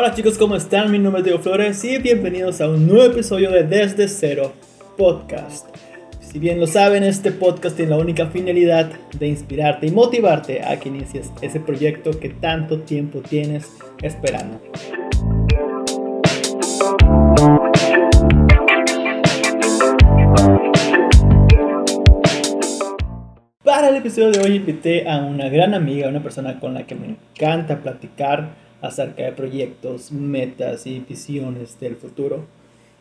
Hola chicos, ¿cómo están? Mi nombre es Diego Flores y bienvenidos a un nuevo episodio de Desde Cero Podcast. Si bien lo saben, este podcast tiene la única finalidad de inspirarte y motivarte a que inicies ese proyecto que tanto tiempo tienes esperando. Para el episodio de hoy invité a una gran amiga, una persona con la que me encanta platicar acerca de proyectos, metas y visiones del futuro.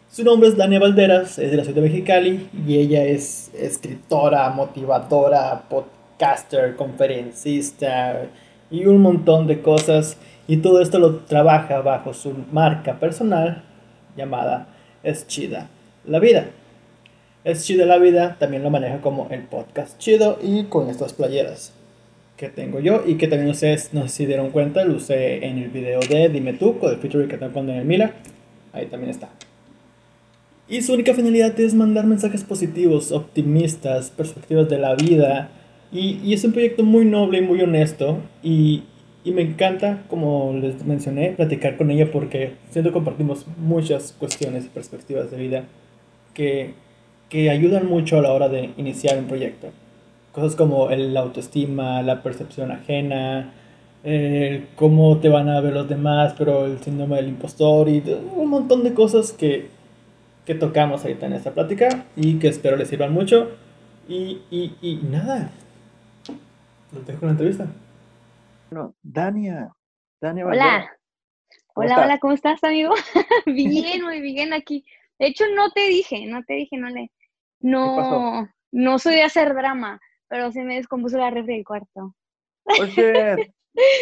Su nombre es Dania Valderas, es de la ciudad de Mexicali y ella es escritora, motivadora, podcaster, conferencista y un montón de cosas. Y todo esto lo trabaja bajo su marca personal llamada Es Chida la Vida. Es Chida la Vida también lo maneja como el podcast chido y con estas playeras que tengo yo y que también ustedes no sé si dieron cuenta, lo usé en el video de Dime tú, con el feature que tengo con Daniel Miller. Ahí también está. Y su única finalidad es mandar mensajes positivos, optimistas, perspectivas de la vida. Y, y es un proyecto muy noble y muy honesto. Y, y, me encanta, como les mencioné, platicar con ella porque siento que compartimos muchas cuestiones y perspectivas de vida que, que ayudan mucho a la hora de iniciar un proyecto. Cosas como el autoestima, la percepción ajena, cómo te van a ver los demás, pero el síndrome del impostor y un montón de cosas que, que tocamos ahorita en esta plática y que espero les sirvan mucho. Y, y, y nada, los dejo con la entrevista. Bueno, Dania. Dania hola. Hola, hola, ¿cómo estás, amigo? bien, muy bien aquí. De hecho, no te dije, no te dije, no le. No, no soy de hacer drama pero se me descompuso la refri del cuarto. Oye,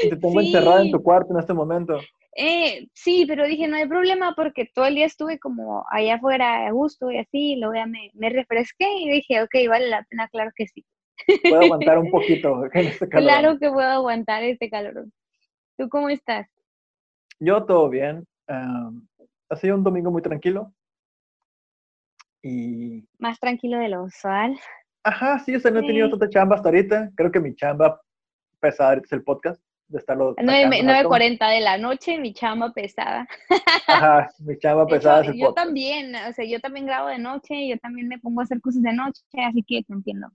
te tengo encerrada en tu cuarto en este momento. Eh, sí, pero dije, no hay problema porque todo el día estuve como allá afuera a gusto y así, luego ya me, me refresqué y dije, ok, vale la pena, claro que sí. Puedo aguantar un poquito en este calor. Claro que puedo aguantar este calor. ¿Tú cómo estás? Yo todo bien. ha sido un domingo muy tranquilo. Y... Más tranquilo de lo usual. Ajá, sí, o sea, no he tenido tanta chamba hasta ahorita. Creo que mi chamba pesada es el podcast, de estarlo. 9.40 de la noche, mi chamba pesada. Ajá, mi chamba pesada es el yo podcast. Yo también, o sea, yo también grabo de noche, yo también me pongo a hacer cosas de noche, así que te entiendo.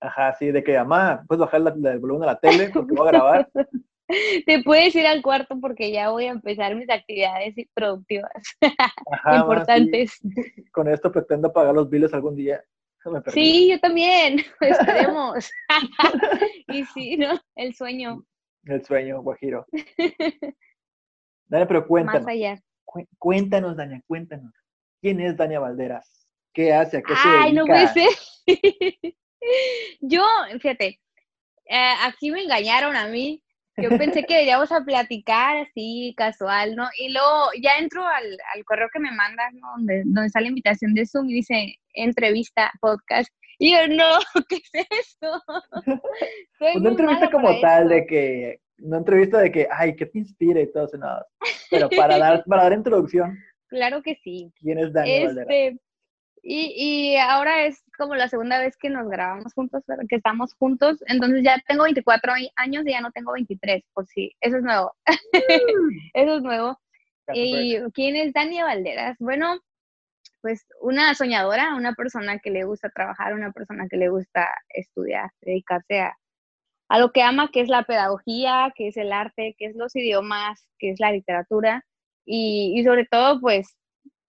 Ajá, sí, de que, mamá, puedes bajar el volumen a la tele porque voy a grabar. te puedes ir al cuarto porque ya voy a empezar mis actividades productivas Ajá, importantes. Con esto pretendo pagar los biles algún día. Sí, yo también, esperemos. y sí, ¿no? El sueño. El sueño, Guajiro. Dani, pero cuéntanos. Más allá. Cuéntanos, Dania, cuéntanos. ¿Quién es Dania Valderas? ¿Qué hace? ¿A qué se Ay, no puede ser. yo, fíjate, eh, aquí me engañaron a mí. Yo pensé que íbamos a platicar así, casual, ¿no? Y luego ya entro al, al correo que me mandas, ¿no? Donde, donde está la invitación de Zoom y dice entrevista, podcast. Y yo, no, ¿qué es esto? pues no entrevista como tal, de que, no entrevista de que, ay, ¿qué te inspira y todo eso, nada. Pero para dar, para dar introducción. Claro que sí. ¿Quién es Daniel este, y, y, ahora es como la segunda vez que nos grabamos juntos, que estamos juntos. Entonces ya tengo 24 años y ya no tengo 23, por si. Eso es nuevo. Mm. Eso es nuevo. ¿Y quién es Dania Valderas? Bueno, pues una soñadora, una persona que le gusta trabajar, una persona que le gusta estudiar, dedicarse a, a lo que ama, que es la pedagogía, que es el arte, que es los idiomas, que es la literatura y, y sobre todo pues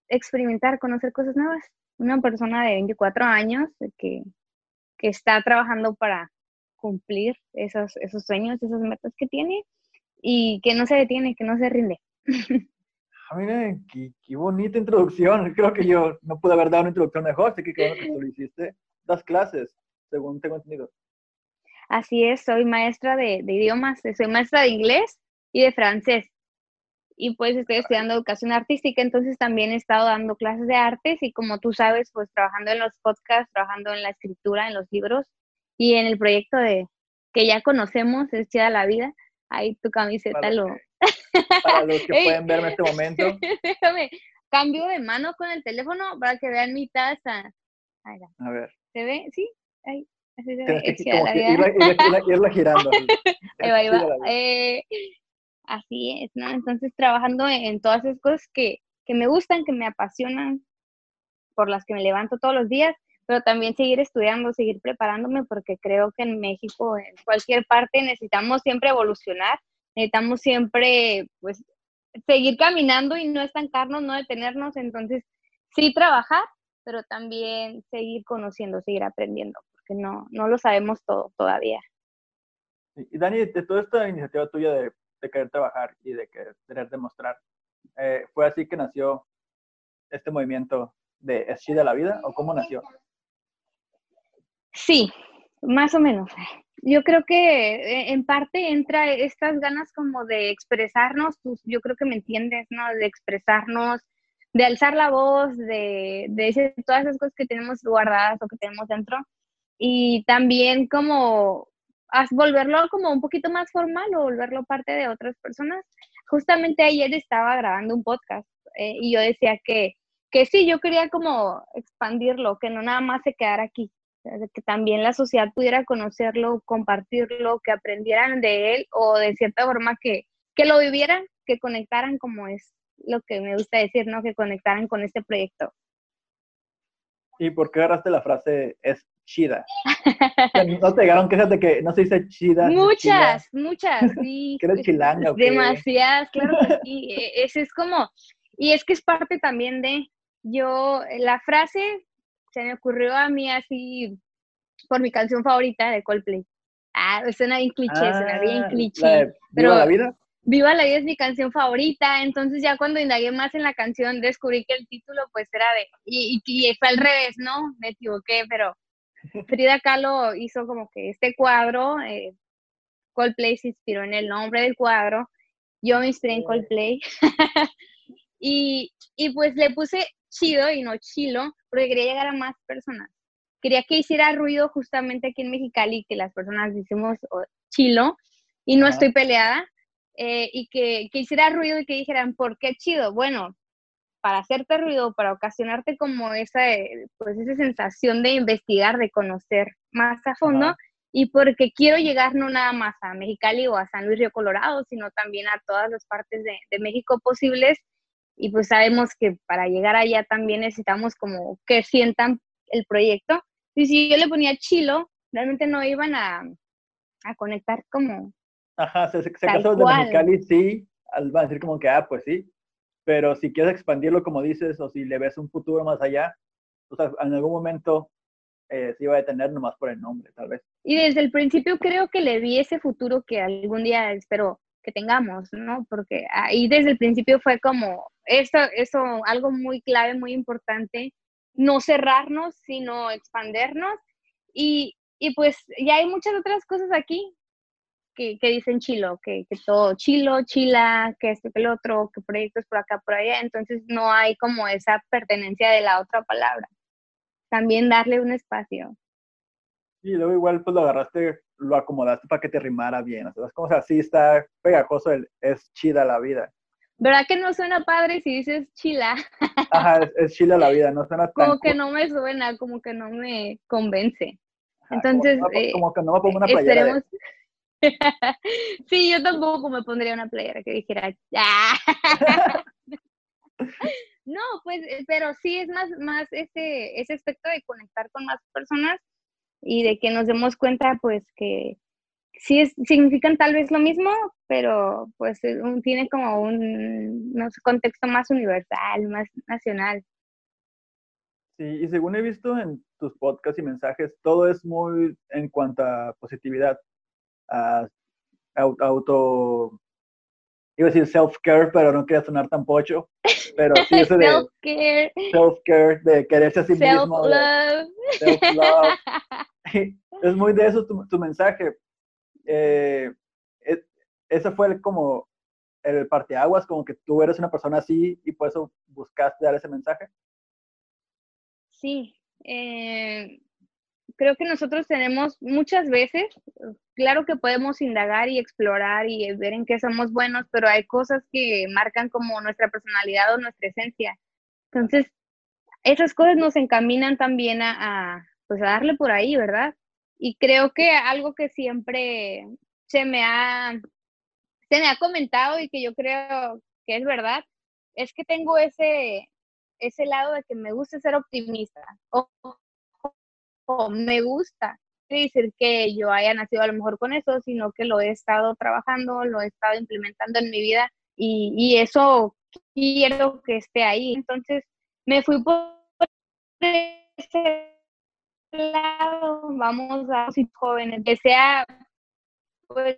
experimentar, conocer cosas nuevas una persona de 24 años que, que está trabajando para cumplir esos, esos sueños, esas metas que tiene y que no se detiene, que no se rinde. Ah, mira, qué, qué, bonita introducción. Creo que yo no pude haber dado una introducción mejor, así que qué bueno que tú lo hiciste. Das clases, según tengo entendido. Así es, soy maestra de, de idiomas, soy maestra de inglés y de francés y pues estoy estudiando educación artística, entonces también he estado dando clases de artes y como tú sabes, pues trabajando en los podcasts, trabajando en la escritura, en los libros y en el proyecto de que ya conocemos, es Chida la Vida, ahí tu camiseta para lo... para los que pueden verme en este momento. Déjame, cambio de mano con el teléfono para que vean mi taza. A ver. ¿Se ve? Sí, ahí. Así se ve. Como que irla, irla, irla, girando. ahí va, ahí va. Eh, Así es, ¿no? Entonces trabajando en, todas esas cosas que, que me gustan, que me apasionan, por las que me levanto todos los días, pero también seguir estudiando, seguir preparándome, porque creo que en México, en cualquier parte, necesitamos siempre evolucionar, necesitamos siempre, pues, seguir caminando y no estancarnos, no detenernos, entonces, sí trabajar, pero también seguir conociendo, seguir aprendiendo, porque no, no lo sabemos todo todavía. Y Dani, de toda esta iniciativa tuya de, querer trabajar y de querer demostrar, eh, ¿fue así que nació este movimiento de Es de la vida o cómo nació? Sí, más o menos. Yo creo que eh, en parte entra estas ganas como de expresarnos, yo creo que me entiendes, ¿no? De expresarnos, de alzar la voz, de, de todas esas cosas que tenemos guardadas o que tenemos dentro. Y también como volverlo como un poquito más formal o volverlo parte de otras personas. Justamente ayer estaba grabando un podcast eh, y yo decía que, que sí, yo quería como expandirlo, que no nada más se quedara aquí, que también la sociedad pudiera conocerlo, compartirlo, que aprendieran de él o de cierta forma que, que lo vivieran, que conectaran como es lo que me gusta decir, ¿no? Que conectaran con este proyecto. ¿Y por qué agarraste la frase es chida? ¿No te llegaron quejas de que no se dice chida? Muchas, muchas, sí. ¿Que eres chilanga Demasiadas, claro que sí. E, ese es como, y es que es parte también de, yo, la frase se me ocurrió a mí así por mi canción favorita de Coldplay. Ah, suena bien cliché, suena bien ah, cliché. ¿Viva la vida? Viva la vida es mi canción favorita, entonces ya cuando indagué más en la canción descubrí que el título pues era de, y, y, fue al revés, ¿no? Me equivoqué, pero Frida Kahlo hizo como que este cuadro, eh, Coldplay se inspiró en el nombre del cuadro, yo me inspiré en Coldplay, y, y pues le puse chido y no chilo, porque quería llegar a más personas. Quería que hiciera ruido justamente aquí en Mexicali, que las personas decimos oh, chilo, y no estoy peleada, eh, y que, que, hiciera ruido y que dijeran, ¿por qué chido? Bueno, para hacerte ruido, para ocasionarte como esa, eh, pues esa sensación de investigar, de conocer más a fondo, y porque quiero llegar no nada más a Mexicali o a San Luis Río Colorado, sino también a todas las partes de, de México posibles, y pues sabemos que para llegar allá también necesitamos como que sientan el proyecto. Y si yo le ponía chilo, realmente no iban a, a conectar como... Ajá, se, se, casó de Mexicali, sí, van a decir como que, ah, pues sí, pero si quieres expandirlo como dices, o si le ves un futuro más allá, o sea, en algún momento eh, se iba a detener nomás por el nombre, tal vez. Y desde el principio creo que le vi ese futuro que algún día espero que tengamos, ¿no? Porque ahí desde el principio fue como, eso, eso, algo muy clave, muy importante, no cerrarnos, sino expandernos. Y, y pues ya hay muchas otras cosas aquí que, que dicen chilo, que, que, todo chilo, chila, que esto, que el otro, que proyectos por acá, por allá. Entonces no hay como esa pertenencia de la otra palabra. También darle un espacio. Y luego igual pues lo agarraste, lo acomodaste para que te rimara bien. O sea, es como así está pegajoso, el, es chida la vida. ¿Verdad que no suena padre si dices chila? Ajá, es, chila la vida, no suena tan... Como que no me suena, como que no me convence. Entonces... Como, que no me pongo una playera sí, yo tampoco me pondría una playera que dijera... no, pues, eh, pero sí es más, más ese, ese aspecto de conectar con más personas y de que nos demos cuenta pues que sí es, significan tal vez lo mismo, pero pues eh, tiene como un no sé, contexto más universal, más nacional. Sí, y según he visto en tus podcasts y mensajes, todo es muy en cuanto a positividad, a auto, iba a decir self-care, pero no quería sonar tan pocho, pero sí eso de self-care, self-care, de quererse a sí mismo. Self-love. es muy de eso tu, mensaje. Eh, ese fue como el parteaguas, como que tú eres una persona así y por eso buscaste dar ese mensaje. Sí, eh, creo que nosotros tenemos muchas veces, claro que podemos indagar y explorar y ver en qué somos buenos, pero hay cosas que marcan como nuestra personalidad o nuestra esencia. Entonces, esas cosas nos encaminan también a pues a darle por ahí, ¿verdad? Y creo que algo que siempre se me ha, se me ha comentado y que yo creo que es verdad, es que tengo ese, ese lado de que me gusta ser optimista me gusta decir que yo haya nacido a lo mejor con eso, sino que lo he estado trabajando, lo he estado implementando en mi vida y, y eso quiero que esté ahí. Entonces me fui por ese lado, vamos a los jóvenes, que sea pues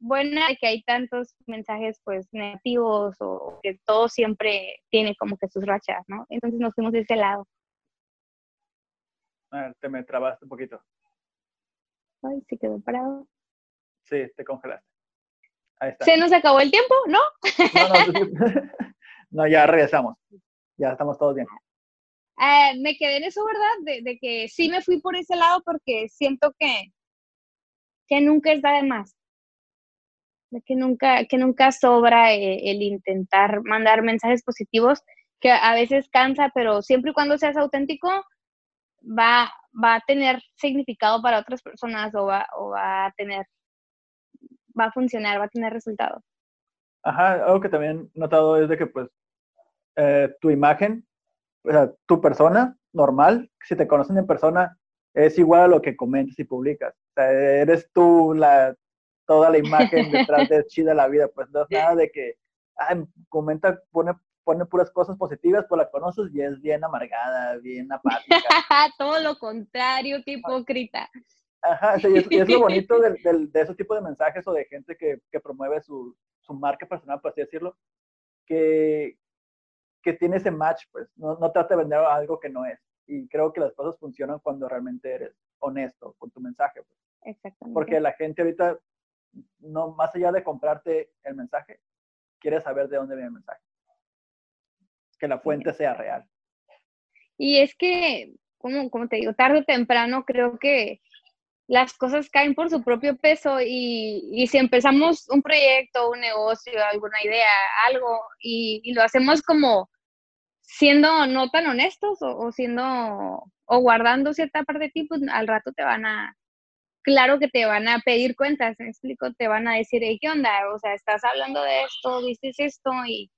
buena que hay tantos mensajes pues negativos o que todo siempre tiene como que sus rachas, ¿no? Entonces nos fuimos de ese lado. A te me trabaste un poquito. Ay, se quedó parado. Sí, te congelaste. Ahí está. ¿Se nos acabó el tiempo? ¿No? No, no, no ya regresamos. Ya estamos todos bien. Ah, me quedé en eso, ¿verdad? De, de, que sí me fui por ese lado porque siento que, que nunca está de más que nunca, que nunca sobra eh, el, intentar mandar mensajes positivos, que a veces cansa, pero siempre y cuando seas auténtico, va, va a tener significado para otras personas o va, o va a tener, va a funcionar, va a tener resultados. Ajá, algo que también he notado es de que pues eh, tu imagen, o sea, tu persona normal, si te conocen en persona, es igual a lo que comentas y publicas. O sea, eres tú la toda la imagen detrás de chida la vida, pues no es nada de que comenta, pone, pone puras cosas positivas, pues la conoces y es bien amargada, bien apática. Todo lo contrario, qué hipócrita. Ajá, sí, y es, lo bonito de, de, ese tipo de mensajes o de gente que, que promueve su, su, marca personal, por así decirlo, que, que tiene ese match, pues no, no trata de vender algo que no es. Y creo que las cosas funcionan cuando realmente eres honesto con tu mensaje. Pues. Exactamente. Porque la gente ahorita no, más allá de comprarte el mensaje, quieres saber de dónde viene el mensaje. Que la fuente sea real. Y es que, como, como te digo, tarde o temprano creo que las cosas caen por su propio peso y, y, si empezamos un proyecto, un negocio, alguna idea, algo, y, y lo hacemos como siendo no tan honestos o, o, siendo o guardando cierta parte de ti, pues al rato te van a, claro que te van a pedir cuentas, me explico, te van a decir, ¿qué onda? O sea, estás hablando de esto, dices esto y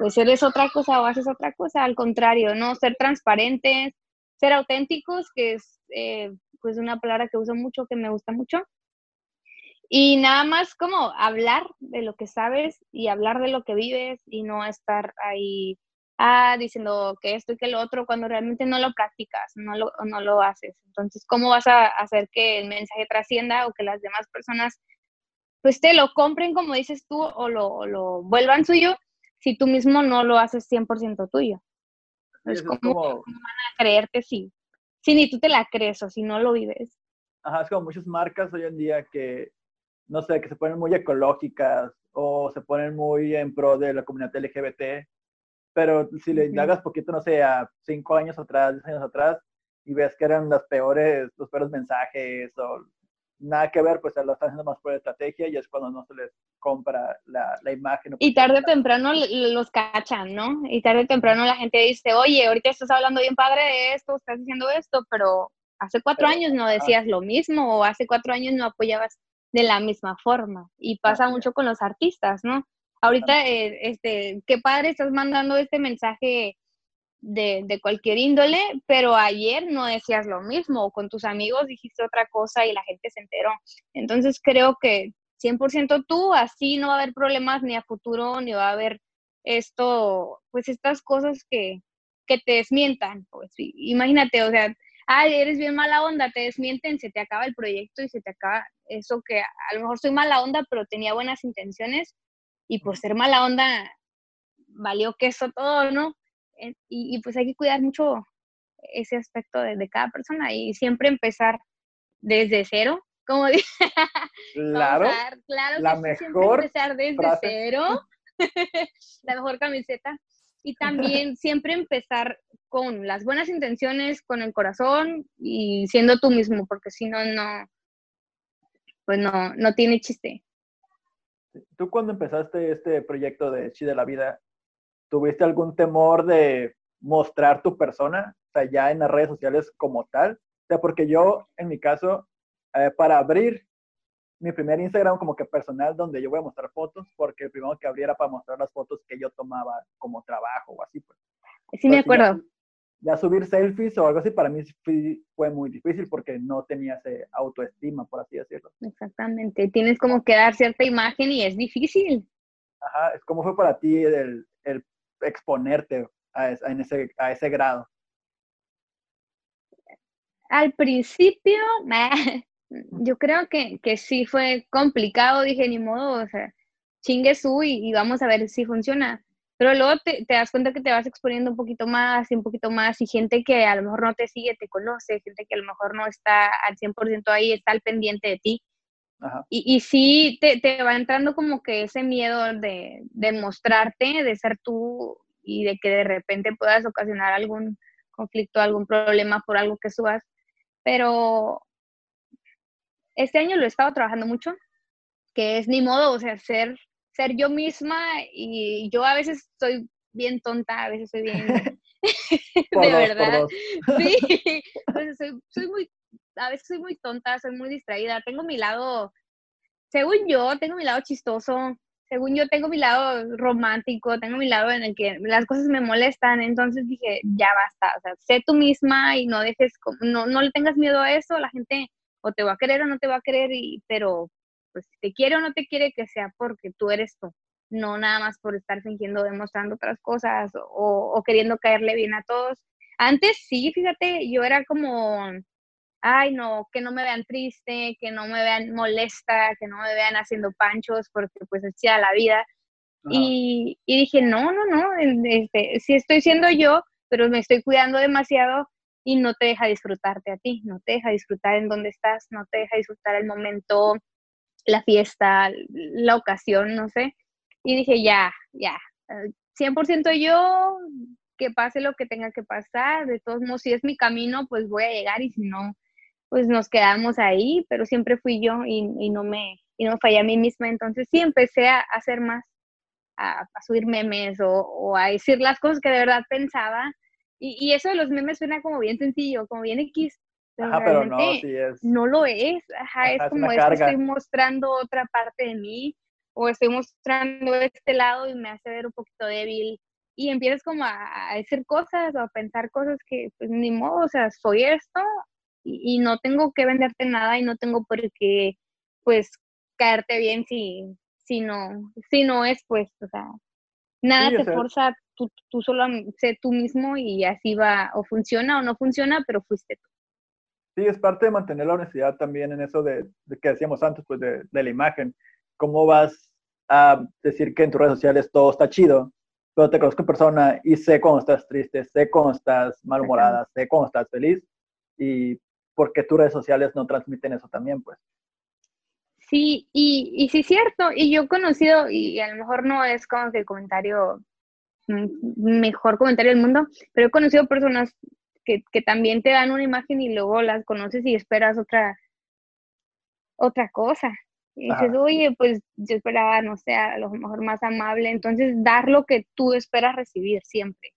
pues eres otra cosa o haces otra cosa, al contrario, ¿no? Ser transparentes, ser auténticos, que es eh, pues una palabra que uso mucho, que me gusta mucho. Y nada más como hablar de lo que sabes y hablar de lo que vives y no estar ahí ah, diciendo que esto y que lo otro, cuando realmente no lo practicas, no lo, no lo haces. Entonces, ¿cómo vas a hacer que el mensaje trascienda o que las demás personas pues te lo compren como dices tú o lo, lo vuelvan suyo si tú mismo no lo haces 100% tuyo? Es como, ¿cómo van a creerte si, si ni tú te la crees o si no lo vives? Ajá, es como muchas marcas hoy en día que, no sé, que se ponen muy ecológicas o se ponen muy en pro de la comunidad LGBT pero si le indagas poquito, no sé, a cinco años atrás, diez años atrás, y ves que eran las peores, los peores mensajes o nada que ver, pues se lo están haciendo más por estrategia y es cuando no se les compra la, la imagen. Y tarde o temprano los cachan, ¿no? Y tarde o temprano la gente dice, oye, ahorita estás hablando bien padre de esto, estás diciendo esto, pero hace cuatro años no decías lo mismo o hace cuatro años no apoyabas de la misma forma. Y pasa mucho con los artistas, ¿no? Ahorita, eh, este, qué padre, estás mandando este mensaje de, de, cualquier índole, pero ayer no decías lo mismo, o con tus amigos dijiste otra cosa y la gente se enteró. Entonces creo que 100% tú, así no va a haber problemas ni a futuro, ni va a haber esto, pues estas cosas que, que te desmientan. Pues imagínate, o sea, ay, eres bien mala onda, te desmienten, se te acaba el proyecto y se te acaba eso que a lo mejor soy mala onda, pero tenía buenas intenciones y por ser mala onda valió queso todo, ¿no? Y, y pues hay que cuidar mucho ese aspecto de, cada persona y siempre empezar desde cero, como dije. Claro, claro la mejor empezar desde cero, la mejor camiseta. Y también siempre empezar con las buenas intenciones, con el corazón y siendo tú mismo, porque si no, no, pues no, no tiene chiste. ¿Tú cuando empezaste este proyecto de Chi de la Vida, tuviste algún temor de mostrar tu persona, o sea, ya en las redes sociales como tal? O sea, porque yo, en mi caso, eh, para abrir mi primer Instagram como que personal donde yo voy a mostrar fotos, porque el primero que abriera para mostrar las fotos que yo tomaba como trabajo o así, pues. Sí, me acuerdo. Ya, subir selfies o algo así para mí fue muy difícil porque no tenía ese autoestima, por así decirlo. Exactamente, tienes como que dar cierta imagen y es difícil. Ajá, ¿cómo fue para ti el, el exponerte a, en ese, a ese grado? Al principio, yo creo que, que sí fue complicado, dije, ni modo, o sea, chingue su y, vamos a ver si funciona. Pero luego te, te, das cuenta que te vas exponiendo un poquito más y un poquito más y gente que a lo mejor no te sigue, te conoce, gente que a lo mejor no está al 100% ahí, está al pendiente de ti. Y, y sí te, te, va entrando como que ese miedo de, de mostrarte, de ser tú y de que de repente puedas ocasionar algún conflicto, algún problema por algo que subas. Pero este año lo he estado trabajando mucho, que es ni modo, o sea, ser, ser yo misma y yo a veces soy bien tonta, a veces soy bien... de verdad. Sí, soy, soy muy, a veces soy muy tonta, soy muy distraída, tengo mi lado, según yo, tengo mi lado chistoso, según yo tengo mi lado romántico, tengo mi lado en el que las cosas me molestan, entonces dije, ya basta, o sea, sé tú misma y no dejes, no, no le tengas miedo a eso, la gente o te va a querer o no te va a querer, y, pero pues si te quiere o no te quiere, que sea porque tú eres tú, no nada más por estar fingiendo, demostrando otras cosas o, o queriendo caerle bien a todos. Antes sí, fíjate, yo era como, ay no, que no me vean triste, que no me vean molesta, que no me vean haciendo panchos, porque pues es la vida. Y, y, dije, no, no, no, este, sí estoy siendo yo, pero me estoy cuidando demasiado y no te deja disfrutarte a ti, no te deja disfrutar en donde estás, no te deja disfrutar el momento, la fiesta, la ocasión, no sé. Y dije, ya, ya, 100% yo, que pase lo que tenga que pasar, de todos modos, si es mi camino, pues voy a llegar y si no, pues nos quedamos ahí, pero siempre fui yo y, no, me, y no fallé a mí misma, entonces sí empecé a, hacer más, a, subir memes o, o a decir las cosas que de verdad pensaba y, eso de los memes suena como bien sencillo, como bien X. Pero Ajá, pero no, sí es. No lo es. Ajá, es como es que estoy mostrando otra parte de mí o estoy mostrando este lado y me hace ver un poquito débil. Y empiezas como a, decir cosas o a pensar cosas que, pues ni modo, o sea, soy esto y, y no tengo que venderte nada y no tengo por qué, pues, caerte bien si, si no, si no es, pues, o sea, nada te forza tú, solo sé tú mismo y así va, o funciona o no funciona, pero fuiste tú. Sí, es parte de mantener la honestidad también en eso de, que decíamos antes, pues de, la imagen. ¿Cómo vas a decir que en tus redes sociales todo está chido, pero te conozco en persona y sé cuando estás triste, sé cuando estás malhumorada, sé cuando estás feliz? Y porque tus redes sociales no transmiten eso también, pues. Sí, y, y sí es cierto, y yo he conocido, y a lo mejor no es como que el comentario mejor comentario del mundo, pero he conocido personas que, que, también te dan una imagen y luego las conoces y esperas otra, otra cosa. Y dices, oye, pues yo esperaba, no sé, a lo mejor más amable. Entonces, dar lo que tú esperas recibir siempre.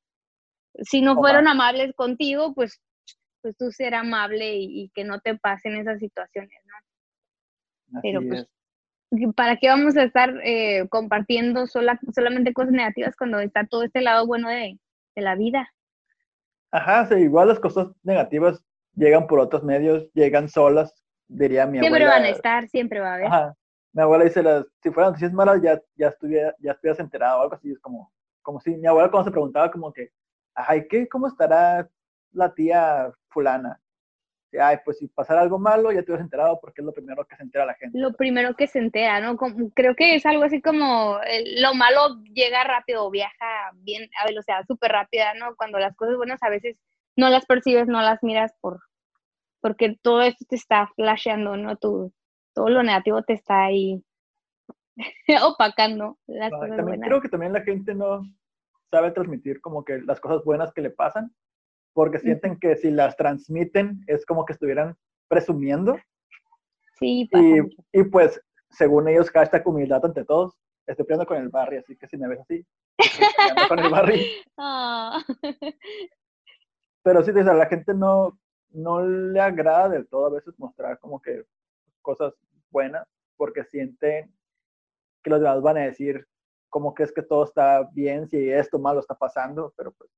Si no fueron amables contigo, pues, pues tú ser amable y, que no te pasen esas situaciones, ¿no? pero pues ¿para qué vamos a estar eh, compartiendo sola, solamente cosas negativas cuando está todo este lado bueno de, de la vida? Ajá, sí, igual las cosas negativas llegan por otros medios, llegan solas, diría mi abuela. Siempre van a estar, siempre va a haber. Ajá. Mi abuela dice, las, si fueran noticias malas ya, ya, estuviera, ya estuvieras enterado o algo así, es como, como si mi abuela cuando se preguntaba como que, ay, ¿qué, ¿cómo estará la tía fulana? ay, pues si pasara algo malo, ya te hubieras enterado porque es lo primero que se entera la gente. Lo primero que se entera, ¿no? creo que es algo así como lo malo llega rápido, viaja bien a velocidad súper rápida, ¿no? Cuando las cosas buenas a veces no las percibes, no las miras por porque todo esto te está flasheando, ¿no? todo lo negativo te está ahí opacando las cosas también Creo que también la gente no sabe transmitir como que las cosas buenas que le pasan porque sienten que si las transmiten es como que estuvieran presumiendo. Sí, y, y, pues, según ellos, hashtag humildad ante todos. Estoy peleando con el barrio, así que si me ves así, estoy con el barrio. Ah. Pero sí, a la gente no, no le agrada del todo a veces mostrar como que cosas buenas, porque sienten que los demás van a decir cómo crees que todo está bien si esto malo está pasando, pero pues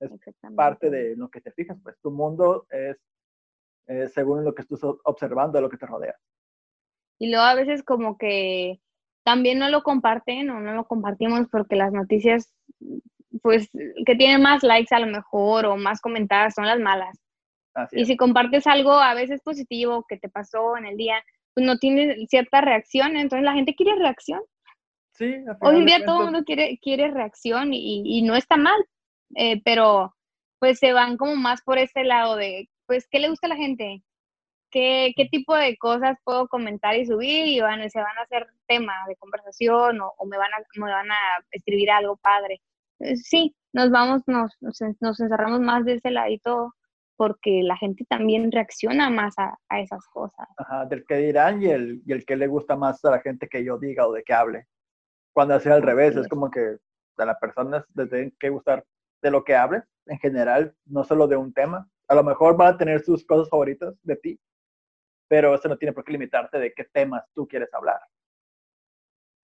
es parte de lo que te fijas, pues tu mundo es según lo que estás observando, lo que te rodea. Y luego a veces como que también no lo comparten o no lo compartimos porque las noticias, pues, que tienen más likes a lo mejor o más comentadas son las malas. y si compartes algo a veces positivo que te pasó en el día, pues no tienes cierta reacción, entonces la gente quiere reacción. Sí, Hoy en día todo el mundo quiere, quiere reacción y, y no está mal, eh, pero pues se van como más por ese lado de, pues, ¿qué le gusta a la gente? ¿Qué, qué tipo de cosas puedo comentar y subir? Y van, se van a hacer tema de conversación o, me, van a, me van a escribir algo padre. Eh, sí, nos vamos, nos, nos encerramos más de ese ladito porque la gente también reacciona más a, a, esas cosas. Ajá, del que dirán y el, y el que le gusta más a la gente que yo diga o de que hable. Cuando sea al revés, es como que a la persona le tiene que gustar de lo que hable, en general, no solo de un tema. A lo mejor va a tener sus cosas favoritas de ti, pero eso no tiene por qué limitarte de qué temas tú quieres hablar.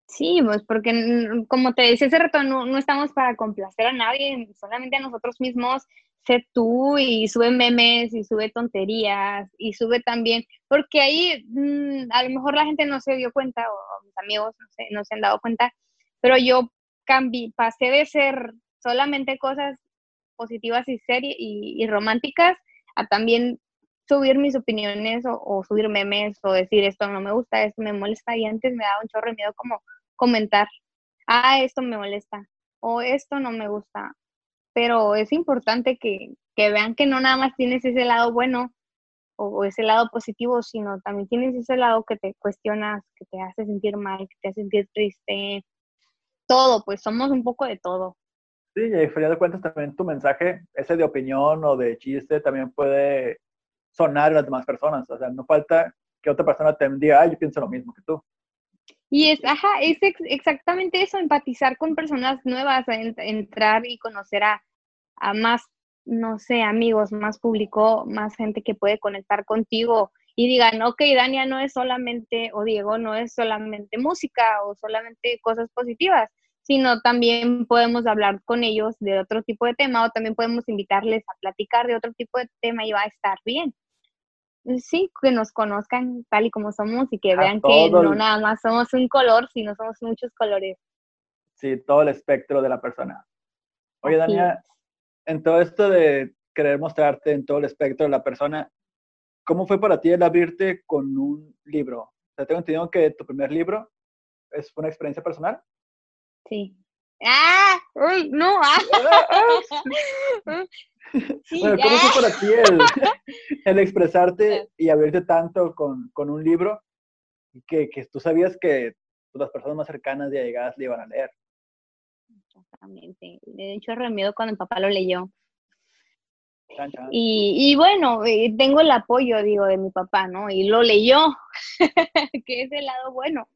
Sí, pues porque como te decía hace rato, no, no estamos para complacer a nadie, solamente a nosotros mismos. Sé tú y sube memes y sube tonterías y sube también, porque ahí mm, a lo mejor la gente no se dio cuenta o mis amigos no se, no se han dado cuenta, pero yo cambié, pasé de ser solamente cosas positivas y, serie, y, románticas a también subir mis opiniones o, subir memes o decir esto no me gusta, esto me molesta y antes me daba un chorro de miedo como comentar, ah, esto me molesta o esto no me gusta, pero es importante que, que vean que no nada más tienes ese lado bueno o ese lado positivo, sino también tienes ese lado que te cuestionas, que te hace sentir mal, que te hace sentir triste, todo, pues somos un poco de todo. Sí, y a final de cuentas también tu mensaje, ese de opinión o de chiste, también puede sonar a las demás personas. O sea, no falta que otra persona te diga, ah, yo pienso lo mismo que tú. Y es, ajá, es exactamente eso, empatizar con personas nuevas, entrar y conocer a, a más, no sé, amigos, más público, más gente que puede conectar contigo y digan, ok, Dania no es solamente, o Diego no es solamente música o solamente cosas positivas, sino también podemos hablar con ellos de otro tipo de tema o también podemos invitarles a platicar de otro tipo de tema y va a estar bien. Sí, que nos conozcan tal y como somos y que vean que no nada más somos un color, sino somos muchos colores. Sí, todo el espectro de la persona. Oye, Dania, en todo esto de querer mostrarte en todo el espectro de la persona, ¿cómo fue para ti el abrirte con un libro? O sea, tengo entendido que tu primer libro es una experiencia personal. Sí. ¡Ah! ¡Uy! ¡No! ¡Ah! sí, bueno, ¿cómo fue para ti el, el, expresarte y abrirte tanto con, con un libro que, que, tú sabías que las personas más cercanas y allegadas le iban a leer? Exactamente. De hecho, miedo cuando mi papá lo leyó. Y, y, bueno, eh, tengo el apoyo, digo, de mi papá, ¿no? Y lo leyó, que es el lado bueno.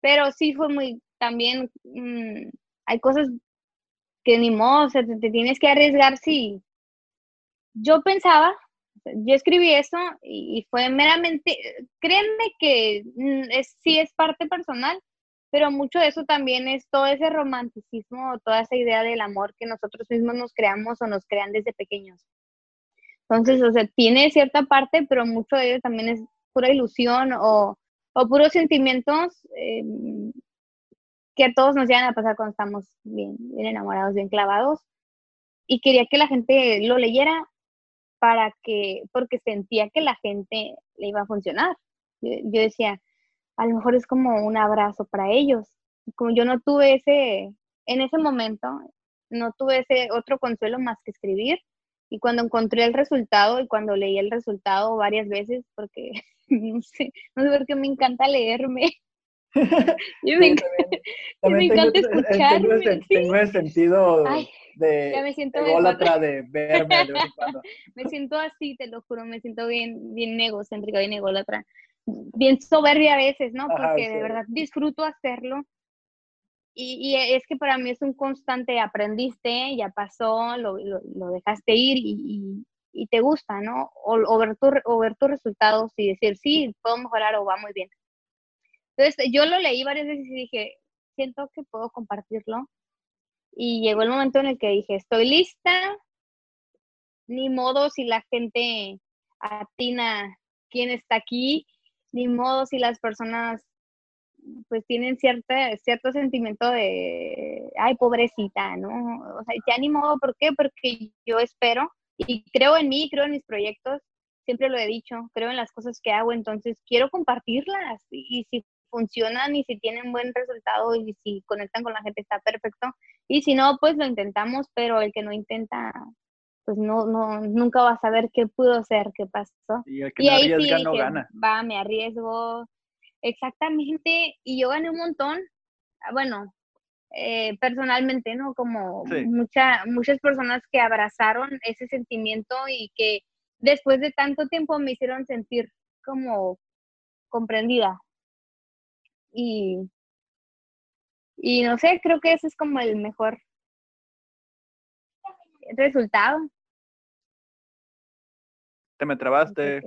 Pero sí fue muy, también mm, hay cosas que ni modo, o sea, te, tienes que arriesgar si yo pensaba, yo escribí eso y, fue meramente, créanme que mm, es, sí es parte personal, pero mucho de eso también es todo ese romanticismo, toda esa idea del amor que nosotros mismos nos creamos o nos crean desde pequeños. Entonces, o sea, tiene cierta parte, pero mucho de ello también es pura ilusión o, o puros sentimientos eh, que a todos nos llegan a pasar cuando estamos bien, enamorados, bien clavados. Y quería que la gente lo leyera para que, porque sentía que la gente le iba a funcionar. Yo, decía, a lo mejor es como un abrazo para ellos. Como yo no tuve ese, en ese momento, no tuve ese otro consuelo más que escribir. Y cuando encontré el resultado y cuando leí el resultado varias veces, porque no sé, no sé por qué me encanta leerme, y me, encanta escucharme. Tengo, el sentido de, me siento de verme me siento así, te lo juro, me siento bien, bien egocéntrica, bien ególatra. Bien soberbia a veces, ¿no? Porque de verdad disfruto hacerlo. Y, y, es que para mí es un constante, aprendiste, ya pasó, lo, lo, dejaste ir y, y, te gusta, ¿no? O, o, ver tu, o ver tus resultados y decir, sí, puedo mejorar o va muy bien Entonces, yo lo leí varias veces y dije, siento que puedo compartirlo. Y llegó el momento en el que dije, estoy lista, ni modo si la gente atina quién está aquí, ni modo si las personas pues tienen cierta, cierto sentimiento de, ay, pobrecita, ¿no? O sea, ya ni modo, ¿por qué? Porque yo espero y creo en mí, creo en mis proyectos, siempre lo he dicho, creo en las cosas que hago, entonces quiero compartirlas y, si funcionan y si tienen buen resultado y si conectan con la gente está perfecto y si no, pues lo intentamos, pero el que no intenta, pues no, no, nunca va a saber qué pudo ser, qué pasó. Y el que ahí arriesga no gana. Va, me arriesgo, exactamente, y yo gané un montón, ah, bueno, eh, personalmente, ¿no? Como muchas personas que abrazaron ese sentimiento y que después de tanto tiempo me hicieron sentir como comprendida. Y, y no sé, creo que ese es como el mejor resultado. Te me trabaste.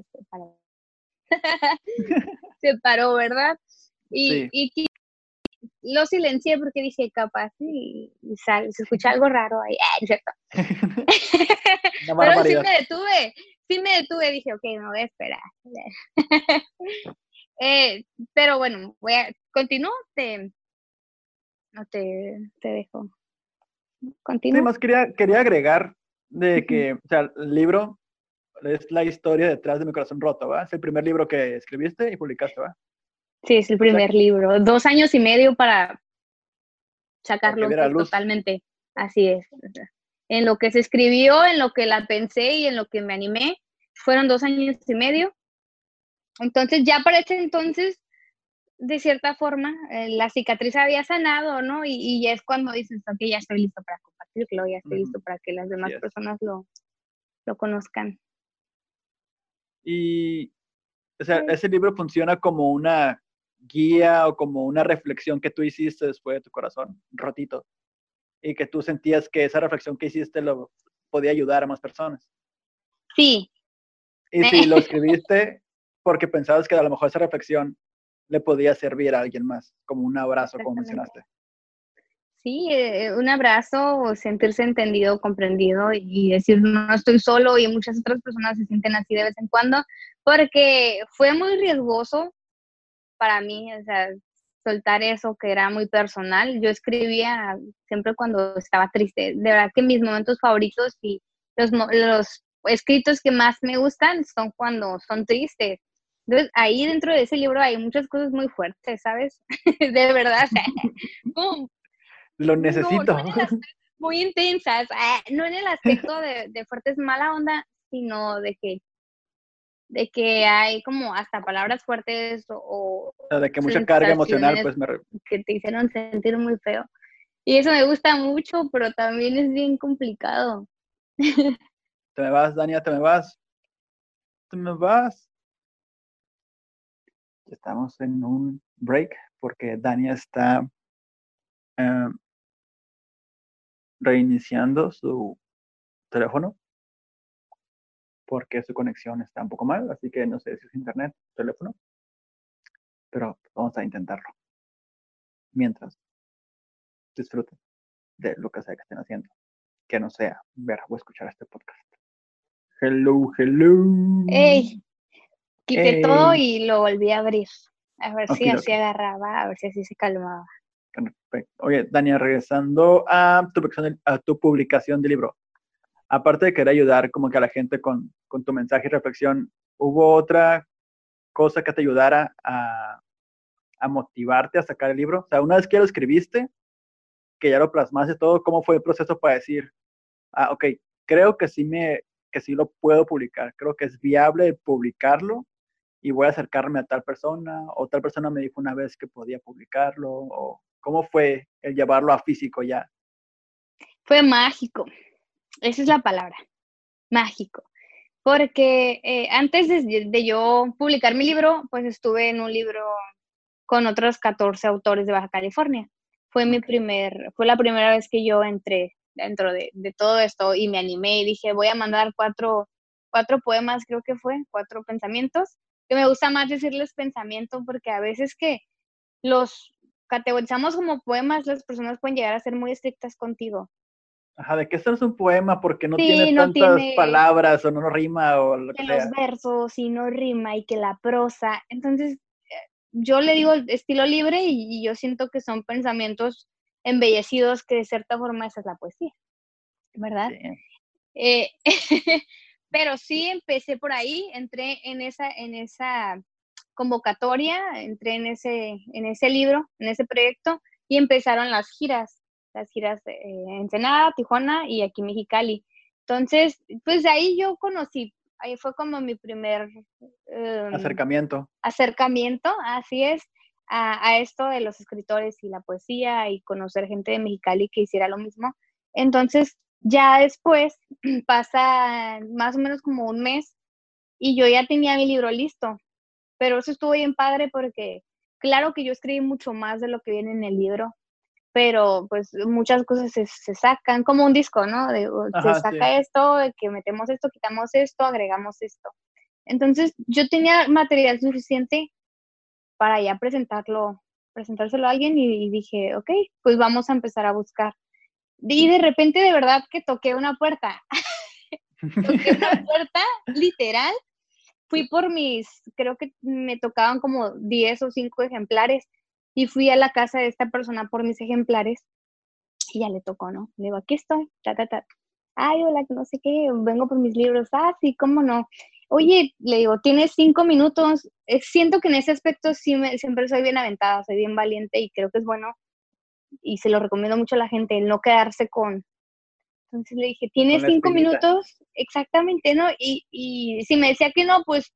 Se paró, ¿verdad? Y, y lo silencié porque dije, capaz, y, se escucha algo raro ahí. Ah, cierto. Pero sí me detuve, sí me detuve, dije, ok, me voy a esperar. eh, pero bueno, voy a, continúo, te, no te, te dejo. Continúo. más quería, quería agregar de que, o sea, el libro es la historia detrás de mi corazón roto, ¿va? Es el primer libro que escribiste y publicaste, ¿va? Sí, es el primer libro. Dos años y medio para sacarlo totalmente. Así es. En lo que se escribió, en lo que la pensé y en lo que me animé, fueron dos años y medio. Entonces, ya para ese entonces, de cierta forma, eh, la cicatriz había sanado, ¿no? Y, ya es cuando dices, ok, ya estoy listo para compartirlo, ya estoy listo para que las demás personas lo, lo conozcan. Y, o sea, ese libro funciona como una guía o como una reflexión que tú hiciste después de tu corazón rotito y que tú sentías que esa reflexión que hiciste lo podía ayudar a más personas. Sí. Y si lo escribiste porque pensabas que a lo mejor esa reflexión le podía servir a alguien más, como un abrazo, como mencionaste. Sí, eh, un abrazo, sentirse entendido, comprendido y decir no estoy solo y muchas otras personas se sienten así de vez en cuando, porque fue muy riesgoso para mí, o sea, soltar eso que era muy personal. Yo escribía siempre cuando estaba triste. De verdad que mis momentos favoritos y los, los escritos que más me gustan son cuando son tristes. Entonces, ahí dentro de ese libro hay muchas cosas muy fuertes, ¿sabes? de verdad. Lo necesito. muy intensas, ah, no en el aspecto de, de fuertes mala onda, sino de que de que hay como hasta palabras fuertes o... de que mucha carga emocional, pues me... Que te hicieron sentir muy feo. Y eso me gusta mucho, pero también es bien complicado. Te me vas, Dania, te me vas. Te me vas. Estamos en un break porque Dania está em, reiniciando su teléfono porque su conexión está un poco mal, así que no sé si es internet, teléfono, pero vamos a intentarlo. Mientras, disfruten de lo que sea que estén haciendo, que no sea ver o escuchar este podcast. Hello, hello. Hey, quité todo y lo volví a abrir. A ver si así agarraba, a ver si así se calmaba. Perfecto. Oye, Dania, regresando a tu, a tu publicación de libro, aparte de querer ayudar como que a la gente con, tu mensaje y reflexión, ¿hubo otra cosa que te ayudara a, motivarte a sacar el libro? O sea, una vez que lo escribiste, que ya lo plasmaste todo, ¿cómo fue el proceso para decir, ah, ok, creo que sí, me, que sí lo puedo publicar, creo que es viable publicarlo y voy a acercarme a tal persona o tal persona me dijo una vez que podía publicarlo o cómo fue el llevarlo a físico ya? Fue mágico. Esa es la palabra, mágico. Porque eh, antes de, yo publicar mi libro, pues estuve en un libro con otros 14 autores de Baja California. Fue mi primer, fue la primera vez que yo entré dentro de, todo esto y me animé y dije, voy a mandar cuatro, cuatro poemas, creo que fue, cuatro pensamientos, que me gusta más decirles pensamiento porque a veces que los categorizamos como poemas, las personas pueden llegar a ser muy estrictas contigo. Ajá, ¿de qué es un poema? Porque no tiene tantas palabras o no rima o lo que, que los versos y no rima y que la prosa. Entonces, eh, yo le digo estilo libre y, yo siento que son pensamientos embellecidos que de cierta forma esa es la poesía, ¿verdad? Eh, pero sí empecé por ahí, entré en esa, en esa convocatoria, entré en ese, en ese libro, en ese proyecto y empezaron las giras las giras en Ensenada, Tijuana y aquí Mexicali. Entonces, pues ahí yo conocí, ahí fue como mi primer em, acercamiento. Acercamiento, así es, a, esto de los escritores y la poesía y conocer gente de Mexicali que hiciera lo mismo. Entonces, ya después pasa más o menos como un mes y yo ya tenía mi libro listo, pero eso estuvo bien padre porque claro que yo escribí mucho más de lo que viene en el libro, pero pues muchas cosas se, sacan, como un disco, ¿no? De, se saca esto, que metemos esto, quitamos esto, agregamos esto. Entonces yo tenía material suficiente para ya presentarlo, presentárselo a alguien y, dije, ok, pues vamos a empezar a buscar. Y de repente de verdad que toqué una puerta. toqué una puerta, literal. Fui por mis, creo que me tocaban como 10 o 5 ejemplares y fui a la casa de esta persona por mis ejemplares y ya le tocó, ¿no? Le digo, aquí estoy, ta, ta, ta. Ay, hola, no sé qué, vengo por mis libros. Ah, sí, cómo no. Oye, le digo, tienes cinco minutos. Eh, siento que en ese aspecto sí me, siempre soy bien aventada, soy bien valiente y creo que es bueno. Y se lo recomiendo mucho a la gente, el no quedarse con. Entonces le dije, tienes cinco minutos, exactamente, ¿no? Y, y si me decía que no, pues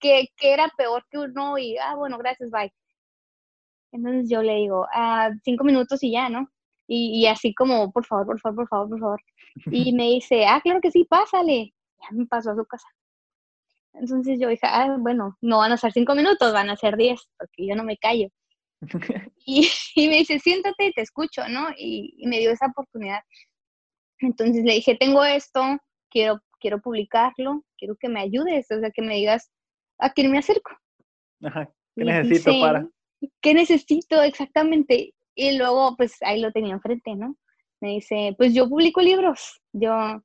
que, que era peor que uno y, ah, bueno, gracias, bye. Entonces yo le digo, ah, cinco minutos y ya, ¿no? Y, así como, por favor, por favor, por favor, por favor. Y me dice, ah, claro que sí, pásale. Ya me pasó a su casa. Entonces yo dije, ah, bueno, no van a ser cinco minutos, van a ser diez, porque yo no me callo. y, me dice, siéntate, te escucho, ¿no? Y, me dio esa oportunidad. Entonces le dije, tengo esto, quiero, quiero publicarlo, quiero que me ayudes, o sea, que me digas a quién me acerco. Ajá, ¿qué necesito para? ¿qué necesito exactamente? Y luego, pues ahí lo tenía enfrente, ¿no? Me dice, pues yo publico libros, yo,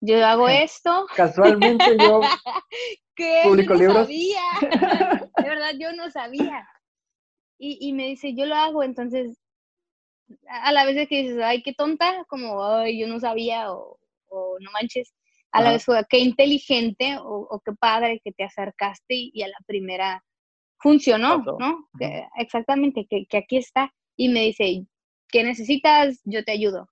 yo hago esto. Casualmente yo publico no libros. Sabía. De verdad, yo no sabía. Y, y me dice, yo lo hago, entonces, a la vez de que dices, ay, qué tonta, como, ay, yo no sabía, o, o no manches, a la vez, qué inteligente, o, o, qué padre que te acercaste y a la primera funcionó, ¿no? exactamente, que, que, aquí está. Y me dice, ¿qué necesitas? Yo te ayudo.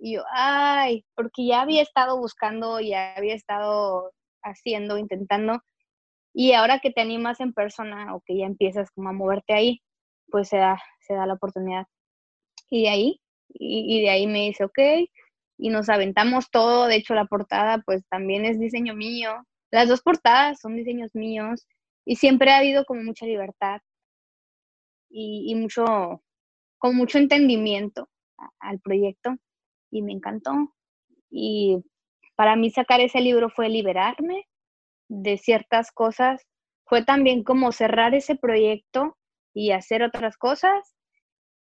Y yo, ay, porque ya había estado buscando, ya había estado haciendo, intentando. Y ahora que te animas en persona o que ya empiezas como a moverte ahí, pues se da, se da la oportunidad. Y de ahí, y, y de ahí me dice, ok, y nos aventamos todo. De hecho, la portada, pues también es diseño mío. Las dos portadas son diseños míos y siempre ha habido como mucha libertad y, mucho, con mucho entendimiento al proyecto y me encantó. Y para mí sacar ese libro fue liberarme de ciertas cosas, fue también como cerrar ese proyecto y hacer otras cosas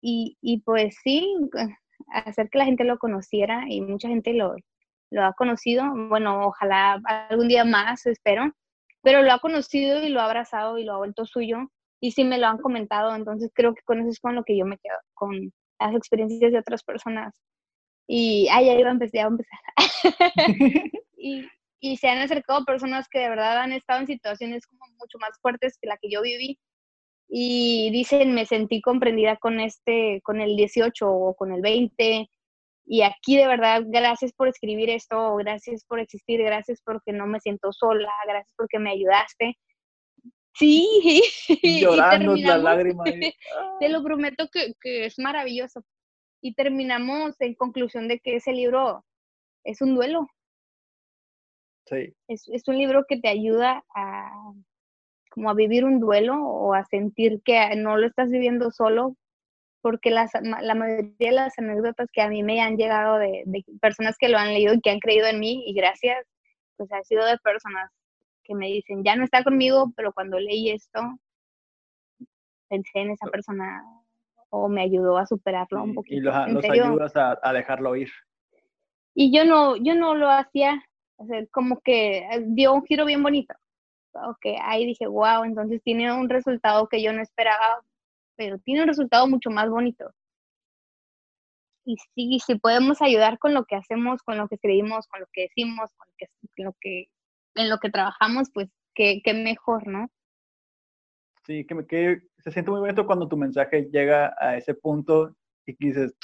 y, y pues sí, hacer que la gente lo conociera y mucha gente lo, lo ha conocido. Bueno, ojalá algún día más, espero pero lo ha conocido y lo ha abrazado y lo ha vuelto suyo y sí me lo han comentado, entonces creo que con eso es con lo que yo me quedo, con las experiencias de otras personas. Y, ay, ya iba a empezar, a empezar. y se han acercado personas que de verdad han estado en situaciones como mucho más fuertes que la que yo viví y dicen, me sentí comprendida con este, con el 18 o con el 20 y aquí de verdad, gracias por escribir esto, gracias por existir, gracias porque no me siento sola, gracias porque me ayudaste. Sí, llorando la lágrima. Te lo prometo que, es maravilloso. Y terminamos en conclusión de que ese libro es un duelo. Sí. Es, es un libro que te ayuda a como a vivir un duelo o a sentir que no lo estás viviendo solo, porque las, la mayoría de las anécdotas que a mí me han llegado de, personas que lo han leído y que han creído en mí, y gracias, pues ha sido de personas que me dicen, ya no está conmigo, pero cuando leí esto, pensé en esa persona o me ayudó a superarlo un poquito. Y los, ayudas a, dejarlo ir. Y yo no, yo no lo hacía, o sea, como que eh, dio un giro bien bonito. Ok, ahí dije, wow, entonces tiene un resultado que yo no esperaba, pero tiene un resultado mucho más bonito. Y sí, si podemos ayudar con lo que hacemos, con lo que escribimos, con lo que decimos, con lo que, en lo que trabajamos, pues qué, qué mejor, ¿no? Sí, que, que se siente muy bonito cuando tu mensaje llega a ese punto y dices,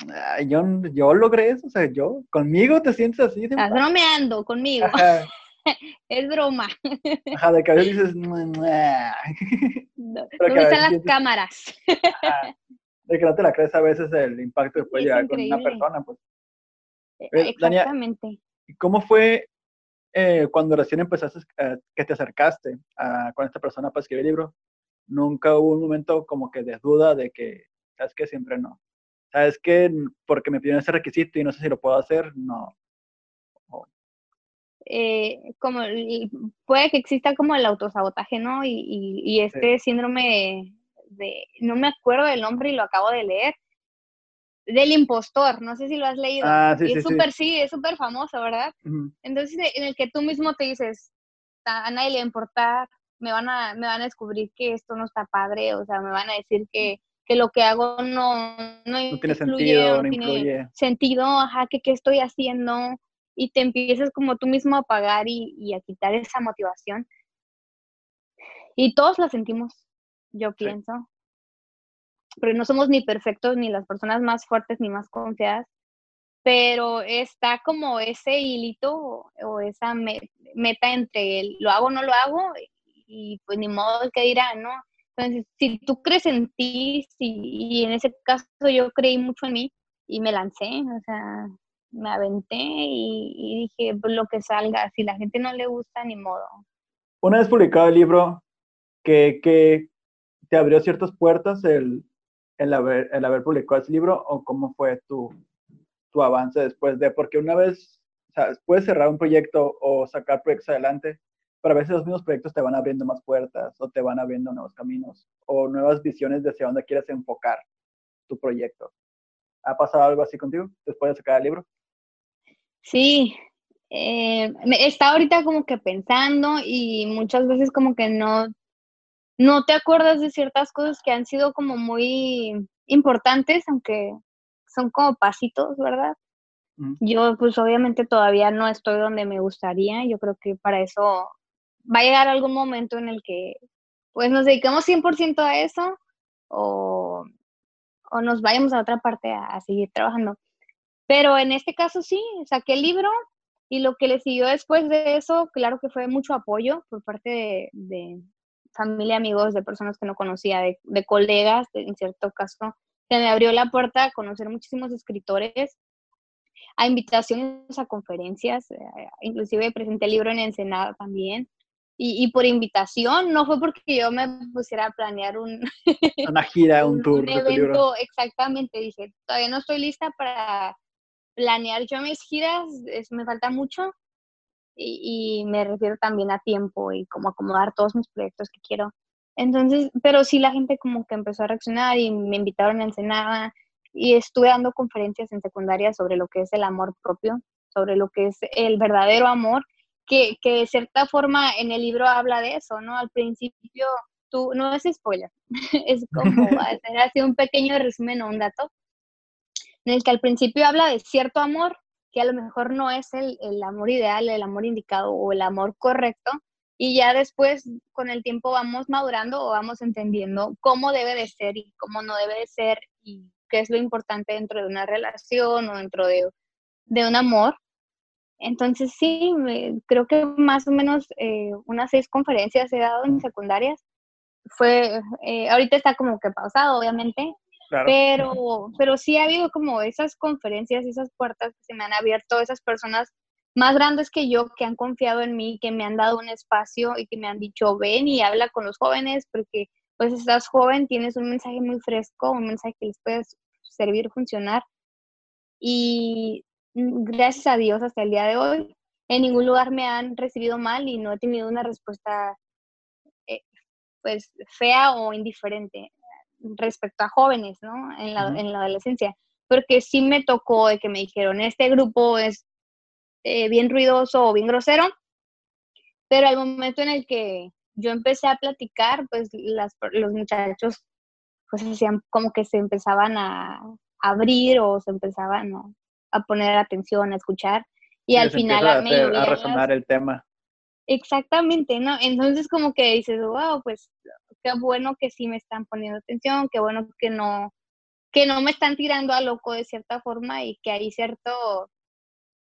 yo, yo logré eso, o sea, yo, conmigo te sientes así. Estás bromeando conmigo. es broma. Ajá, de que a veces dices, no, ¿Dónde están las cámaras? de que no te la crees a veces el impacto que puede llegar con una persona, pues. E, exactamente. ¿Y ¿Cómo fue eh, cuando recién empezaste, eh, que te acercaste a, con esta persona para escribir el libro? nunca hubo un momento como que de duda de que, ¿sabes que Siempre no. ¿Sabes que Porque me pidieron ese requisito y no sé si lo puedo hacer, no. Eh, como puede que exista como el autosabotaje, ¿no? Y, y, este síndrome de, no me acuerdo del nombre y lo acabo de leer, del impostor, no sé si lo has leído. Ah, sí, es súper, sí, es súper famoso, ¿verdad? Entonces, en el que tú mismo te dices, a nadie le va a importar, me van a, me van a descubrir que esto no está padre, o sea, me van a decir que, que lo que hago no, no, tiene sentido, no, tiene sentido, ajá, que qué estoy haciendo, y te empiezas como tú mismo a apagar y, y a quitar esa motivación. Y todos la sentimos, yo pienso. Pero no somos ni perfectos, ni las personas más fuertes, ni más confiadas. Pero está como ese hilito o esa meta entre el lo hago o no lo hago y pues ni modo que dirá, ¿no? Entonces, si tú crees en ti, y en ese caso yo creí mucho en mí y me lancé, o sea, me aventé y, dije, pues lo que salga, si la gente no le gusta, ni modo. Una vez publicado el libro, que, que te abrió ciertas puertas el, el, haber, el haber publicado ese libro o cómo fue tu, tu avance después de, porque una vez, o sea, puedes cerrar un proyecto o sacar proyectos adelante, pero a veces los mismos proyectos te van abriendo más puertas o te van abriendo nuevos caminos o nuevas visiones de hacia dónde quieres enfocar tu proyecto. ¿Ha pasado algo así contigo después de sacar el libro? Sí, eh, está ahorita como que pensando y muchas veces como que no, no te acuerdas de ciertas cosas que han sido como muy importantes, aunque son como pasitos, ¿verdad? Yo pues obviamente todavía no estoy donde me gustaría, yo creo que para eso va a llegar algún momento en el que pues nos dedicamos 100% a eso o, o, nos vayamos a otra parte a, seguir trabajando. Pero en este caso sí, saqué el libro y lo que le siguió después de eso, claro que fue mucho apoyo por parte de, de familia, amigos, de personas que no conocía, de, de colegas, en cierto caso, que me abrió la puerta a conocer muchísimos escritores, a invitaciones a conferencias, eh, inclusive presenté el libro en Ensenada también, y, por invitación, no fue porque yo me pusiera a planear un... Una gira, un, tour. Un evento, exactamente, dije, todavía no estoy lista para planear yo mis giras, es, me falta mucho y, me refiero también a tiempo y como acomodar todos mis proyectos que quiero. Entonces, pero sí la gente como que empezó a reaccionar y me invitaron a Ensenada y estuve dando conferencias en secundaria sobre lo que es el amor propio, sobre lo que es el verdadero amor que, que de cierta forma en el libro habla de eso, ¿no? Al principio, tú, no es spoiler, es como hacer así un pequeño resumen o un dato, en el que al principio habla de cierto amor, que a lo mejor no es el, el amor ideal, el amor indicado o el amor correcto, y ya después con el tiempo vamos madurando o vamos entendiendo cómo debe de ser y cómo no debe de ser y qué es lo importante dentro de una relación o dentro de, de un amor. Entonces sí, creo que más o menos eh, unas seis conferencias he dado en secundarias. Fue, eh, ahorita está como que pausado, obviamente, pero, pero sí ha habido como esas conferencias, esas puertas que se me han abierto, esas personas más grandes que yo que han confiado en mí, que me han dado un espacio y que me han dicho, ven y habla con los jóvenes porque pues estás joven, tienes un mensaje muy fresco, un mensaje que les puede servir, funcionar. Y gracias a Dios hasta el día de hoy, en ningún lugar me han recibido mal y no he tenido una respuesta eh, pues fea o indiferente. respecto a jóvenes, ¿no? En la, en la adolescencia, porque sí me tocó de que me dijeron, este grupo es eh, bien ruidoso o bien grosero, pero al momento en el que yo empecé a platicar, pues las, los muchachos pues hacían como que se empezaban a abrir o se empezaban a, poner atención, a escuchar y al final a, a resonar el tema. Exactamente, ¿no? Entonces como que dices, wow, pues qué bueno que sí me están poniendo atención, qué bueno que no, que no me están tirando a loco de cierta forma y que hay cierto,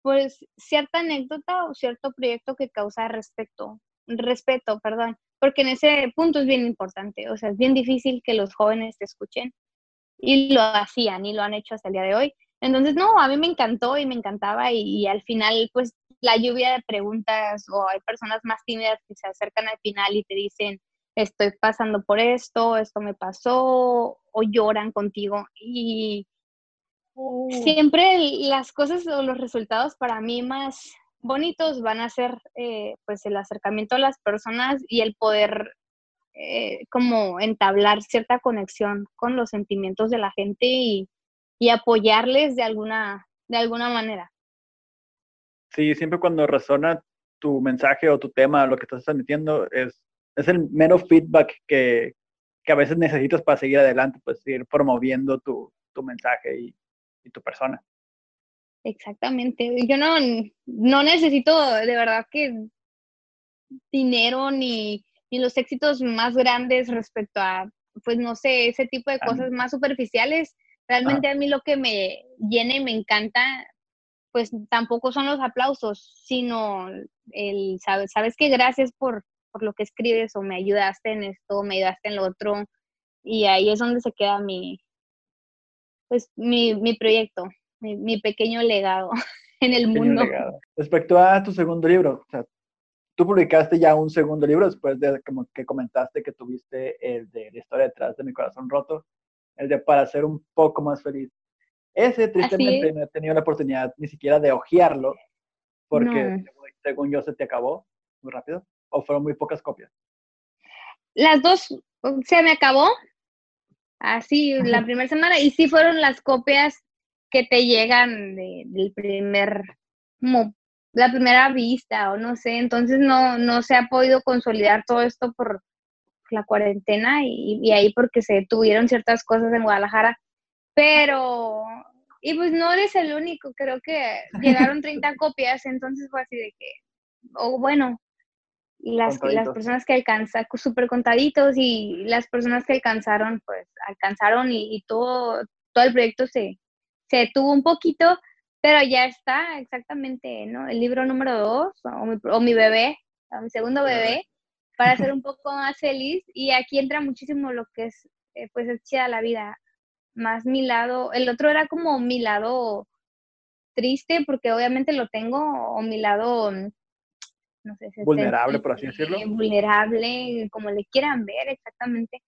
pues cierta anécdota o cierto proyecto que causa respeto, respeto, perdón, porque en ese punto es bien importante, o sea, es bien difícil que los jóvenes te escuchen y lo hacían y lo han hecho hasta el día de hoy. Entonces, no, a mí me encantó y me encantaba y, al final, pues la lluvia de preguntas o hay personas más tímidas que se acercan al final y te dicen, estoy pasando por esto, esto me pasó, o lloran contigo. Y oh. siempre las cosas o los resultados para mí más bonitos van a ser eh, pues el acercamiento a las personas y el poder eh, como entablar cierta conexión con los sentimientos de la gente y, y apoyarles de alguna, de alguna manera. Sí, siempre cuando resona tu mensaje o tu tema, lo que estás transmitiendo, es, es el mero feedback que, que a veces necesitas para seguir adelante, pues seguir promoviendo tu, tu mensaje y, y, tu persona. Exactamente. Yo no, no necesito de verdad que dinero ni, ni los éxitos más grandes respecto a, pues no sé, ese tipo de cosas más superficiales. Realmente a mí lo que me llena y me encanta, pues tampoco son los aplausos, sino el, sabes, sabes que gracias por, por lo que escribes o me ayudaste en esto, me ayudaste en lo otro. Y ahí es donde se queda mi, pues mi, mi proyecto, mi, mi, pequeño legado en el mundo. Respecto a tu segundo libro, o sea, tú publicaste ya un segundo libro después de como que comentaste que tuviste el de la historia detrás de mi corazón roto el de para ser un poco más feliz. Ese tristemente no he tenido la oportunidad ni siquiera de hojearlo, porque según yo se te acabó muy rápido, o fueron muy pocas copias. Las dos se me acabó, así la primera semana, y sí fueron las copias que te llegan del primer, como la primera vista, o no sé, entonces no, no se ha podido consolidar todo esto por, la cuarentena y, ahí porque se tuvieron ciertas cosas en Guadalajara, pero, y pues no eres el único, creo que llegaron 30 copias, entonces fue así de que, o bueno, las, las personas que alcanzaron, súper contaditos y las personas que alcanzaron, pues alcanzaron y, todo, todo el proyecto se, se detuvo un poquito, pero ya está exactamente, ¿no? El libro número dos, o mi, o mi bebé, o mi segundo bebé, para ser un poco más feliz. Y aquí entra muchísimo lo que es, eh, pues, es chida la vida. Más mi lado, el otro era como mi lado triste, porque obviamente lo tengo, o mi lado, no sé si vulnerable, por así decirlo. Vulnerable, como le quieran ver exactamente.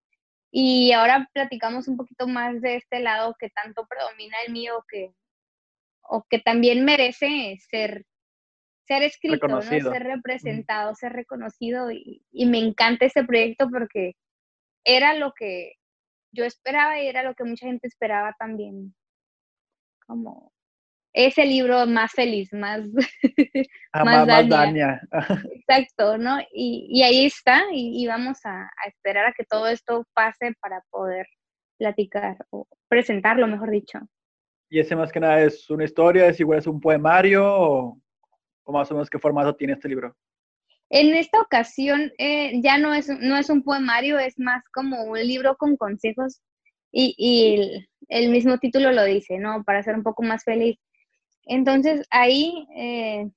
Y ahora platicamos un poquito más de este lado que tanto predomina el mío, que, o que también merece ser ser escrito, ¿no? ser representado, ser reconocido y, me encanta este proyecto porque era lo que yo esperaba y era lo que mucha gente esperaba también. Como ese libro más feliz, más, ah, más, Exacto, ¿no? Y, ahí está y, vamos a, a, esperar a que todo esto pase para poder platicar o presentarlo, mejor dicho. ¿Y ese más que nada es una historia, es igual es un poemario o, ¿O más o menos qué formato tiene este libro? En esta ocasión eh, ya no es, no es un poemario, es más como un libro con consejos y, el, mismo título lo dice, ¿no? Para ser un poco más feliz. Entonces ahí eh,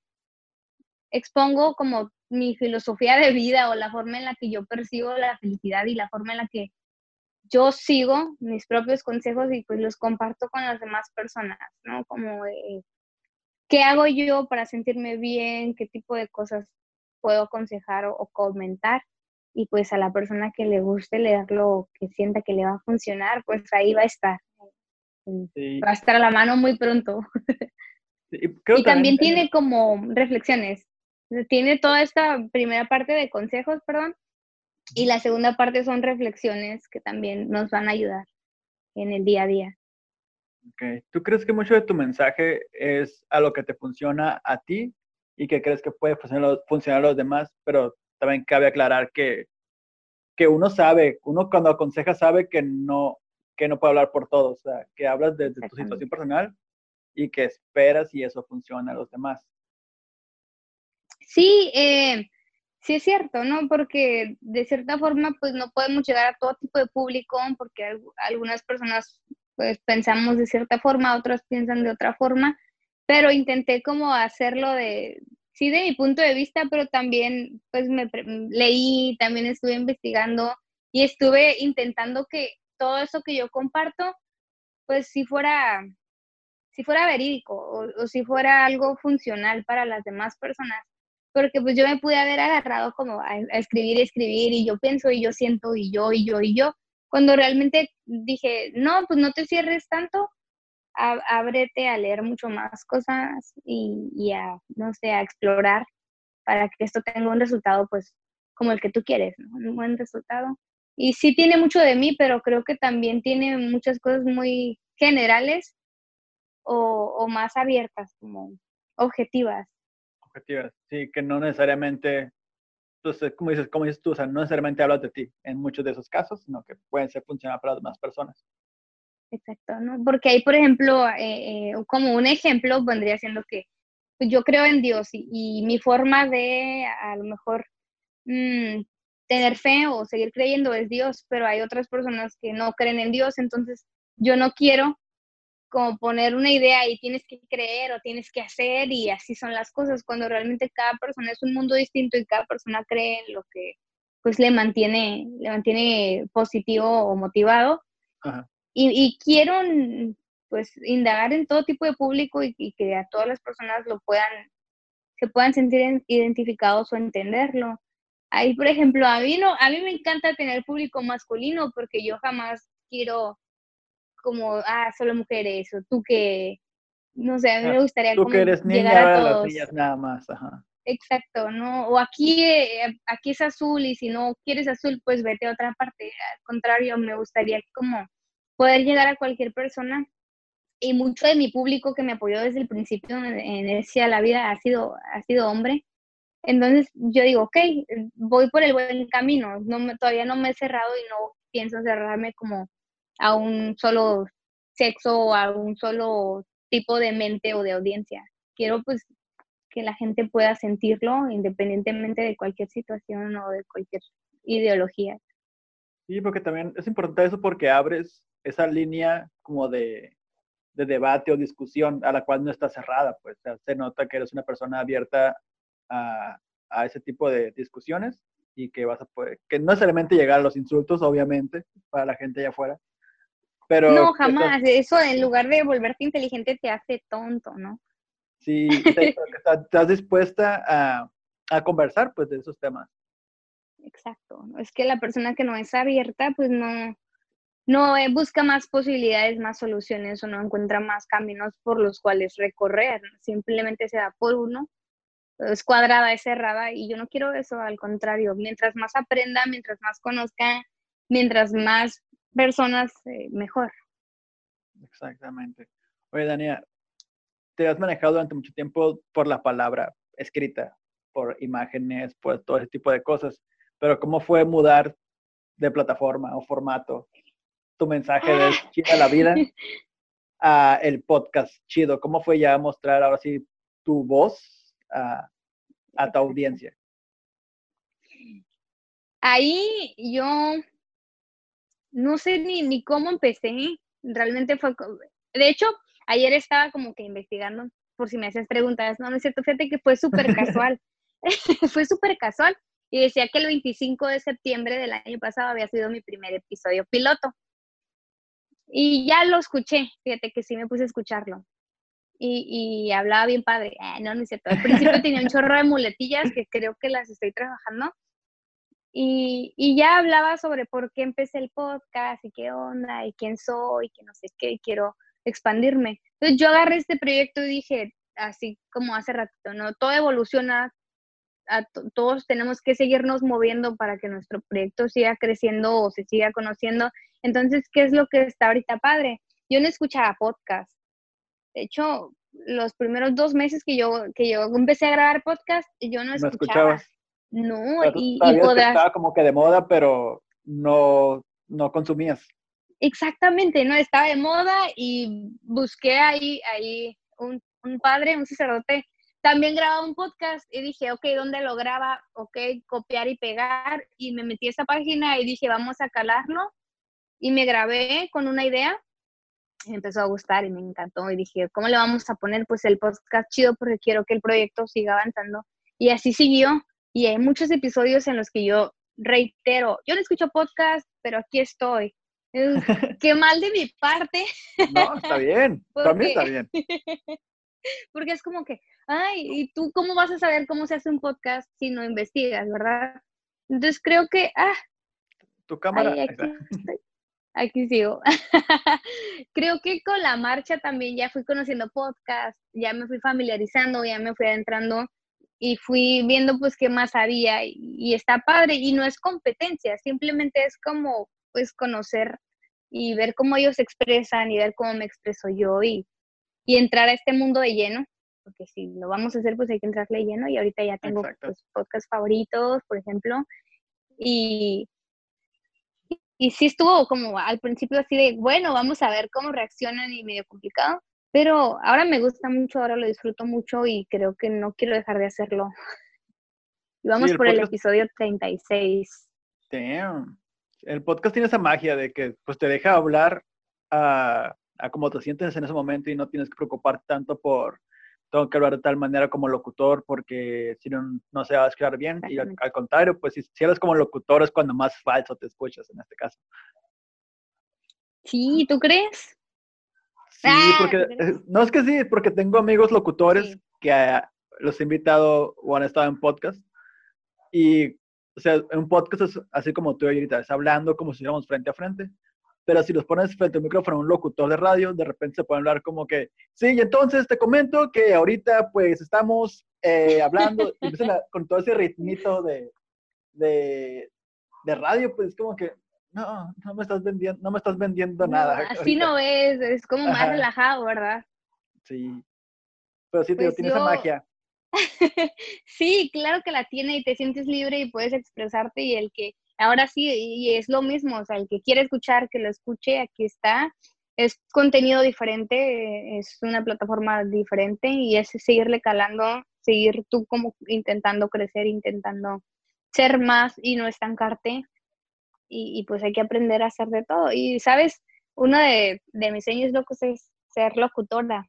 expongo como mi filosofía de vida o la forma en la que yo percibo la felicidad y la forma en la que yo sigo mis propios consejos y pues los comparto con las demás personas, ¿no? Como eh, ¿qué hago yo para sentirme bien? ¿Qué tipo de cosas puedo aconsejar o, comentar? Y pues a la persona que le guste leerlo, que sienta que le va a funcionar, pues ahí va a estar. Va a estar a la mano muy pronto. y también tiene como reflexiones. Tiene toda esta primera parte de consejos, perdón, Y la segunda parte son reflexiones que también nos van a ayudar en el día a día. Okay. ¿Tú crees que mucho de tu mensaje es a lo que te funciona a ti y que crees que puede funcionar, a los demás? Pero también cabe aclarar que, que uno sabe, uno cuando aconseja sabe que no, que no puede hablar por todos, o sea, que hablas de, tu situación personal y que esperas y eso funciona a los demás. Sí, eh, sí es cierto, ¿no? Porque de cierta forma, pues no podemos llegar a todo tipo de público, porque algunas personas pues pensamos de cierta forma, otros piensan de otra forma, pero intenté como hacerlo de, sí, de mi punto de vista, pero también pues me leí, también estuve investigando y estuve intentando que todo eso que yo comparto, pues si fuera, si fuera verídico o, si fuera algo funcional para las demás personas porque pues yo me pude haber agarrado como a, a, escribir escribir y yo pienso y yo siento y yo y yo y yo, cuando realmente dije, no, pues no te cierres tanto, ábrete a leer mucho más cosas y, a, no sé, a explorar para que esto tenga un resultado, pues, como el que tú quieres, ¿no? Un buen resultado. Y sí tiene mucho de mí, pero creo que también tiene muchas cosas muy generales o, o más abiertas, como objetivas. Objetivas, sí, que no necesariamente entonces, como dices, como dices tú, o sea, no necesariamente hablas de ti en muchos de esos casos, sino que pueden ser funcionar para las demás personas. Exacto, ¿no? Porque ahí, por ejemplo, eh, eh, como un ejemplo, vendría siendo que pues, yo creo en Dios y, mi forma de a lo mejor mm, tener fe o seguir creyendo es Dios, pero hay otras personas que no creen en Dios, entonces yo no quiero como poner una idea y tienes que creer o tienes que hacer y así son las cosas, cuando realmente cada persona es un mundo distinto y cada persona cree en lo que pues le mantiene, le mantiene positivo o motivado. Y, quiero pues indagar en todo tipo de público y, que a todas las personas lo puedan, se puedan sentir identificados o entenderlo. Ahí, por ejemplo, a mí, no, a mí me encanta tener público masculino porque yo jamás quiero como, ah, solo mujeres, o tú que, no sé, a mí me gustaría tú que eres niña, llegar a todos. Las nada más, ajá. Exacto, ¿no? O aquí, eh, aquí es azul y si no quieres azul, pues vete a otra parte. Al contrario, me gustaría como poder llegar a cualquier persona y mucho de mi público que me apoyó desde el principio en ese a la vida ha sido, ha sido hombre. Entonces yo digo, ok, voy por el buen camino, no me, todavía no me he cerrado y no pienso cerrarme como a un solo sexo o a un solo tipo de mente o de audiencia. Quiero pues que la gente pueda sentirlo independientemente de cualquier situación o de cualquier ideología. Sí, porque también es importante eso porque abres esa línea como de, de debate o discusión a la cual no está cerrada, pues se nota que eres una persona abierta a, a ese tipo de discusiones y que vas a poder, que no necesariamente llegar a los insultos, obviamente, para la gente allá afuera, no, jamás. Eso en lugar de volverte inteligente te hace tonto, ¿no? Sí, estás dispuesta a, a, conversar pues de esos temas. Exacto. Es que la persona que no es abierta, pues no, no eh, busca más posibilidades, más soluciones o no encuentra más caminos por los cuales recorrer. Simplemente se da por uno. Es cuadrada, es cerrada y yo no quiero eso, al contrario. Mientras más aprenda, mientras más conozca, mientras más personas eh, mejor. Exactamente. Oye, Dania, te has manejado durante mucho tiempo por la palabra escrita, por imágenes, por todo ese tipo de cosas, pero ¿cómo fue mudar de plataforma o formato tu mensaje de ah. Chida la vida a el podcast chido? ¿Cómo fue ya mostrar ahora sí tu voz a, a tu audiencia? Ahí yo no sé ni, ni cómo empecé, realmente fue, de hecho, ayer estaba como que investigando, por si me haces preguntas, no, no es cierto, fíjate que fue súper casual, fue súper casual, y decía que el 25 de septiembre del año pasado había sido mi primer episodio piloto. Y ya lo escuché, fíjate que sí me puse a escucharlo. Y, y hablaba bien padre. Eh, no, no es cierto. Al principio tenía un chorro de muletillas que creo que las estoy trabajando. Y, ya hablaba sobre por qué empecé el podcast y qué onda y quién soy, y que no sé qué, y quiero expandirme. Entonces yo agarré este proyecto y dije, así como hace ratito, ¿no? Todo evoluciona todos tenemos que seguirnos moviendo para que nuestro proyecto siga creciendo o se siga conociendo. Entonces, ¿qué es lo que está ahorita padre? Yo no escuchaba podcast. De hecho, los primeros dos meses que yo, que yo empecé a grabar podcast, yo no escuchaba. No, y, y Estaba como que de moda, pero no, no consumías. Exactamente, no estaba de moda y busqué ahí, ahí un, un padre, un sacerdote también grababa un podcast y dije, ok, ¿dónde lo graba? Ok, copiar y pegar. Y me metí a esa página y dije, vamos a calarlo. Y me grabé con una idea. Y me empezó a gustar y me encantó. Y dije, ¿cómo le vamos a poner? Pues el podcast chido porque quiero que el proyecto siga avanzando. Y así siguió. Y hay muchos episodios en los que yo reitero, yo no escucho podcast, pero aquí estoy. Qué mal de mi parte. No, está bien. También está bien. Porque es como que, ay, ¿y tú cómo vas a saber cómo se hace un podcast si no investigas, verdad? Entonces creo que, ah, tu cámara. aquí, sigo. creo que con la marcha también ya fui conociendo podcast, ya me fui familiarizando, ya me fui adentrando y fui viendo pues qué más había y, y está padre y no es competencia, simplemente es como pues conocer y ver cómo ellos se expresan y ver cómo me expreso yo y, y entrar a este mundo de lleno, porque si lo vamos a hacer, pues hay que entrarle lleno y ahorita ya tengo pues, podcasts favoritos, por ejemplo, y, y sí estuvo como al principio así de, bueno, vamos a ver cómo reaccionan y medio complicado, pero ahora me gusta mucho, ahora lo disfruto mucho y creo que no quiero dejar de hacerlo. Y vamos por el episodio 36. Damn. El podcast tiene esa magia de que pues te deja hablar a a cómo te sientes en ese momento y no tienes que preocupar tanto por tengo que hablar de tal manera como locutor porque si no, no se va a escuchar bien. Y al, contrario, pues si, si, eres como locutor es cuando más falso te escuchas en este caso. Sí, ¿tú crees? Sí, ah, porque, no es que sí, porque tengo amigos locutores que ah, los he invitado o han estado en podcast. Y, o sea, un podcast es así como tú ahorita, es hablando como si estuviéramos frente a frente. Pero si los pones frente al micrófono a un locutor de radio, de repente se pueden hablar como que, sí, y entonces te comento que ahorita pues estamos eh, hablando, y con todo ese ritmito de, de, de, radio, pues es como que, no, no me estás vendiendo, no me estás vendiendo nada. Así no es, es como más relajado, ¿verdad? Sí. Pero sí, pues tiene esa magia. sí, claro que la tiene y te sientes libre y puedes expresarte y el que Ahora sí, y es lo mismo, o sea, el que quiere escuchar, que lo escuche, aquí está. Es contenido diferente, es una plataforma diferente y es seguirle calando, seguir tú como intentando crecer, intentando ser más y no estancarte. Y, pues hay que aprender a hacer de todo. Y sabes, uno de, mis sueños locos es ser locutora.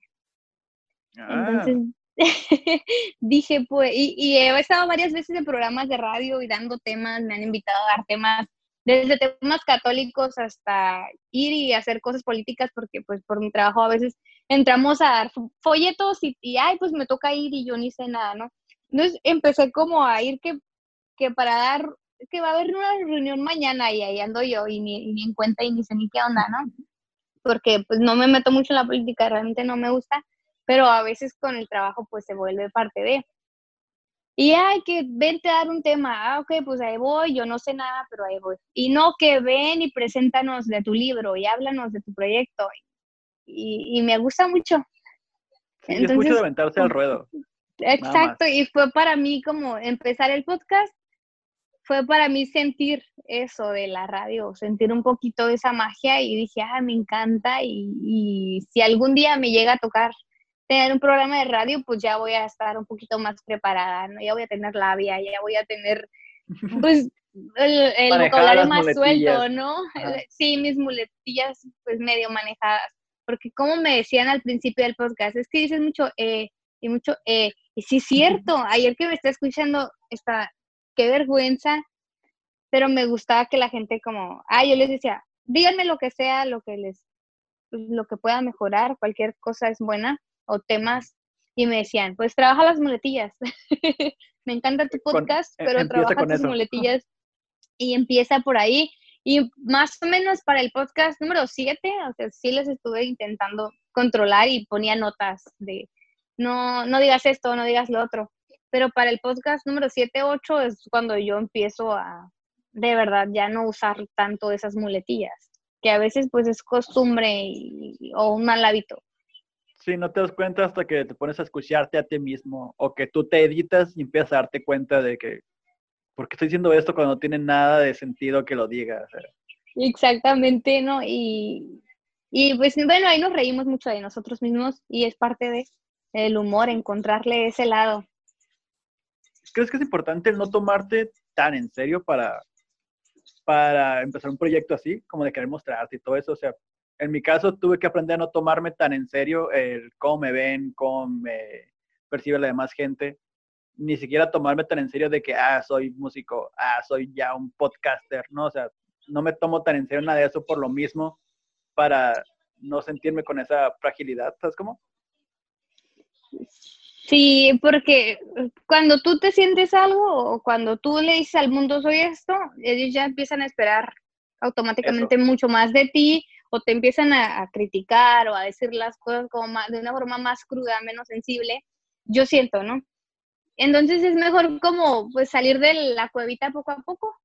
Ah. Entonces, dije, pues, y, he estado varias veces en programas de radio y dando temas, me han invitado a dar temas, desde temas católicos hasta ir y hacer cosas políticas, porque pues por mi trabajo a veces entramos a dar folletos y, y ay, pues me toca ir y yo ni sé nada, ¿no? Entonces empecé como a ir que, que para dar, que va a haber una reunión mañana y ahí ando yo y ni, ni en cuenta y ni sé ni qué onda, ¿no? Porque pues no me meto mucho en la política, realmente no me gusta pero a veces con el trabajo pues se vuelve parte de. Y hay que vente a dar un tema, ah, ok, pues ahí voy, yo no sé nada, pero ahí voy. Y no que ven y preséntanos de tu libro y háblanos de tu proyecto. Y, y me gusta mucho. Sí, es mucho de aventarse al ruedo. Exacto, y fue para mí como empezar el podcast, fue para mí sentir eso de la radio, sentir un poquito de esa magia y dije, ah, me encanta y, y si algún día me llega a tocar tener un programa de radio, pues ya voy a estar un poquito más preparada, ¿no? Ya voy a tener labia, ya voy a tener, pues, el, vocabulario más suelto, ¿no? Sí, mis muletillas, pues, medio manejadas. Porque como me decían al principio del podcast, es que dices mucho eh y mucho eh. Y sí es cierto, ayer que me está escuchando, está, qué vergüenza, pero me gustaba que la gente como, ah, yo les decía, díganme lo que sea, lo que les, lo que pueda mejorar, cualquier cosa es buena o temas y me decían, pues trabaja las muletillas. me encanta tu podcast, e, pero trabaja tus muletillas y empieza por ahí. Y más o menos para el podcast número 7, o sea, sí les estuve intentando controlar y ponía notas de no, no digas esto, no digas lo otro. Pero para el podcast número 7, 8 es cuando yo empiezo a, de verdad, ya no usar tanto esas muletillas, que a veces pues es costumbre o un mal hábito. Sí, no te das cuenta hasta que te pones a escucharte a ti mismo o que tú te editas y empiezas a darte cuenta de que, ¿por qué estoy diciendo esto cuando no tiene nada de sentido que lo diga? Exactamente, ¿no? Y, y pues bueno, ahí nos reímos mucho de nosotros mismos y es parte de el humor, encontrarle ese lado. ¿Crees que es importante no tomarte tan en serio para, para empezar un proyecto así, como de querer mostrarte y todo eso? O sea, en mi caso tuve que aprender a no tomarme tan en serio el cómo me ven, cómo me percibe la demás gente, ni siquiera tomarme tan en serio de que, ah, soy músico, ah, soy ya un podcaster, ¿no? O sea, no me tomo tan en serio nada de eso por lo mismo, para no sentirme con esa fragilidad, ¿sabes cómo? Sí, porque cuando tú te sientes algo o cuando tú le dices al mundo soy esto, ellos ya empiezan a esperar automáticamente mucho más de ti o te empiezan a, criticar o a decir las cosas como de una forma más cruda, menos sensible, yo siento, ¿no? Entonces es mejor como pues salir de la cuevita poco a poco.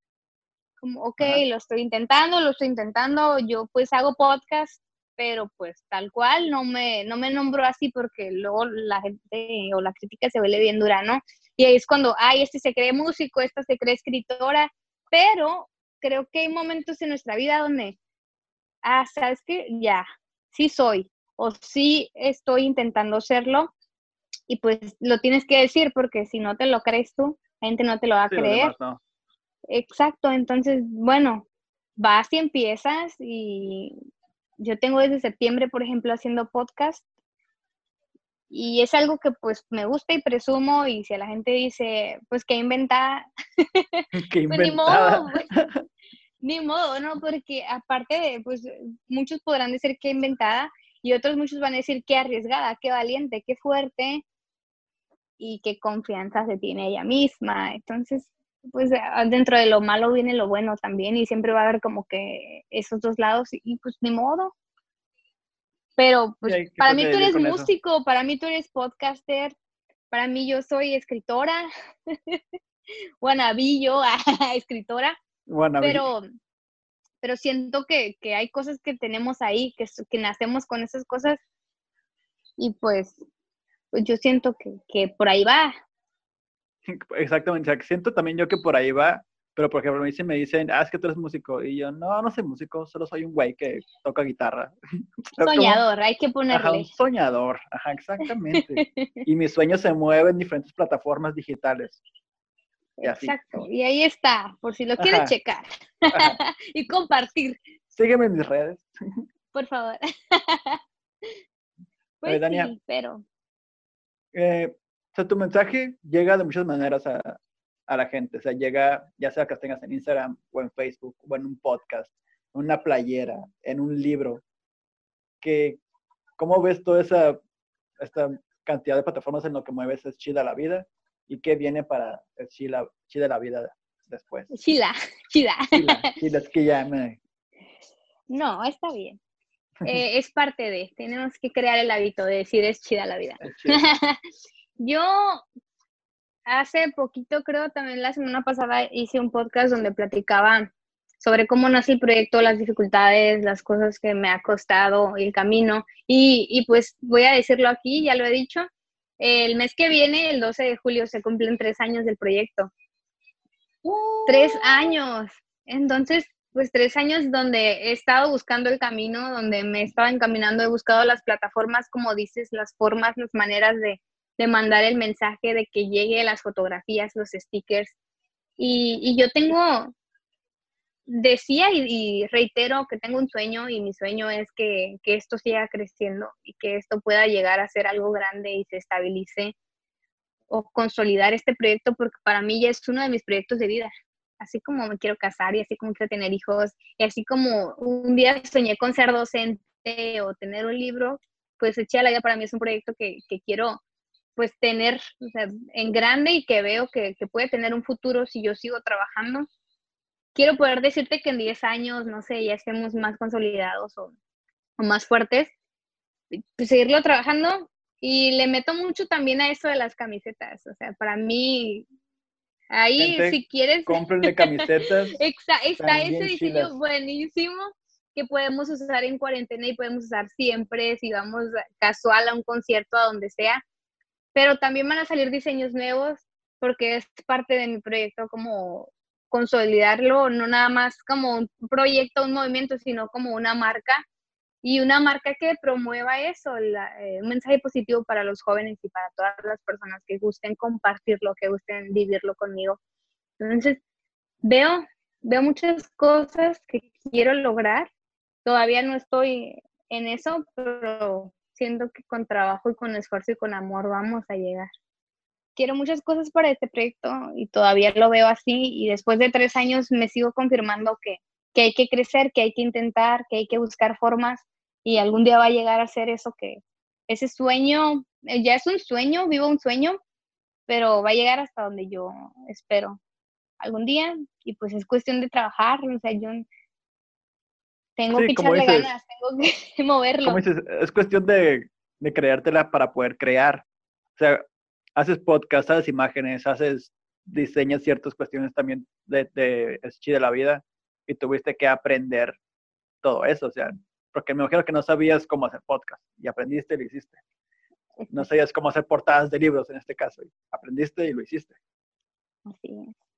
Como, ok, lo estoy intentando, lo estoy intentando, yo pues hago podcast, pero pues tal cual, no me, no me nombro así porque luego la gente o la crítica se vuelve bien dura, ¿no? Y ahí es cuando, ay, este se cree músico, esta se cree escritora, pero creo que hay momentos en nuestra vida donde, ah, sabes que ya, sí soy, o sí estoy intentando serlo, y pues lo tienes que decir porque si no te lo crees tú, la gente no te lo va a creer. Exacto, entonces, bueno, vas y empiezas y yo tengo desde septiembre, por ejemplo, haciendo podcast y es algo que pues me gusta y presumo y si a la gente dice, pues que inventa, pues ni modo, ni modo, ¿no? Porque aparte de, pues muchos podrán decir que inventada y otros muchos van a decir que arriesgada, qué valiente, qué fuerte y qué confianza se tiene ella misma. Entonces, pues ah, dentro de lo malo viene lo bueno también y siempre va a haber como que esos dos lados y, pues ni modo. Pero pues para mí tú eres músico, para mí tú eres podcaster, para mí yo soy escritora, yo, escritora, pero pero siento que, que, hay cosas que tenemos ahí, que, que nacemos con esas cosas y pues, pues yo siento que, que por ahí va, Exactamente, siento también yo que por ahí va, pero por ejemplo, a mí me dicen, ah, es que tú eres músico, y yo, no, no soy músico, solo soy un güey que toca guitarra. Soñador, hay que ponerle. Ajá, un soñador, ajá, exactamente. y mis sueños se mueven en diferentes plataformas digitales. Exacto, y ahí está, por si lo quieres checar y compartir. Sígueme en mis redes. Por favor. pues sí, pero... Eh, o sea, tu mensaje llega de muchas maneras a, a la gente. O sea, llega ya sea que tengas en Instagram o en Facebook o en un podcast, en una playera, en un libro. Que, ¿Cómo ves toda esa esta cantidad de plataformas en lo que mueves es chida la vida? ¿Y qué viene para el chida, chida la vida después? Chila, chida. Chila, chila es que ya me... No, está bien. Eh, es parte de, tenemos que crear el hábito de decir es chida la vida. Yo hace poquito, creo, también la semana pasada hice un podcast donde platicaba sobre cómo nace el proyecto, las dificultades, las cosas que me ha costado el camino. Y, pues voy a decirlo aquí, ya lo he dicho, el mes que viene, el 12 de julio, se cumplen tres años del proyecto. Tres años. Entonces, pues tres años donde he estado buscando el camino, donde me estaba encaminando, he buscado las plataformas, como dices, las formas, las maneras de, de mandar el mensaje, de que llegue las fotografías, los stickers. Y, yo tengo, decía y, reitero que tengo un sueño y mi sueño es que, que, esto siga creciendo y que esto pueda llegar a ser algo grande y se estabilice o consolidar este proyecto porque para mí ya es uno de mis proyectos de vida. Así como me quiero casar y así como quiero tener hijos y así como un día soñé con ser docente o tener un libro, pues Eché a la Vida para mí es un proyecto que, que quiero pues tener o sea, en grande y que veo que, puede tener un futuro si yo sigo trabajando. Quiero poder decirte que en 10 años, no sé, ya estemos más consolidados o, más fuertes, pues seguirlo trabajando Y le meto mucho también a eso de las camisetas. O sea, para mí, ahí si quieres... Cómprenle camisetas. está, está ese diseño buenísimo que podemos usar en cuarentena y podemos usar siempre si vamos casual a un concierto, a donde sea. Pero también van a salir diseños nuevos porque es parte de mi proyecto como consolidarlo, no nada más como un proyecto, un movimiento, sino como una marca y una marca que promueva eso, eh, un mensaje positivo para los jóvenes y para todas las personas que gusten compartirlo, que gusten vivirlo conmigo. Entonces, veo, veo muchas cosas que quiero lograr. Todavía no estoy en eso, pero siento que con trabajo y con esfuerzo y con amor vamos a llegar. Quiero muchas cosas para este proyecto y todavía lo veo así y después de tres años me sigo confirmando que, que hay que crecer, que hay que intentar, que hay que buscar formas y algún día va a llegar a ser eso que, ese sueño, eh, ya es un sueño, vivo un sueño, pero va a llegar hasta donde yo espero algún día y pues es cuestión de trabajar, o sea, yo tengo que echarle ganas, tengo que moverlo. Como dices, es cuestión de, de creértela para poder crear. O sea, haces podcast, haces imágenes, haces, diseñas ciertas cuestiones también de, de, de la vida y tuviste que aprender todo eso. O sea, porque me imagino que no sabías cómo hacer podcast y aprendiste y lo hiciste. No sabías cómo hacer portadas de libros en este caso, y aprendiste y lo hiciste. Así es.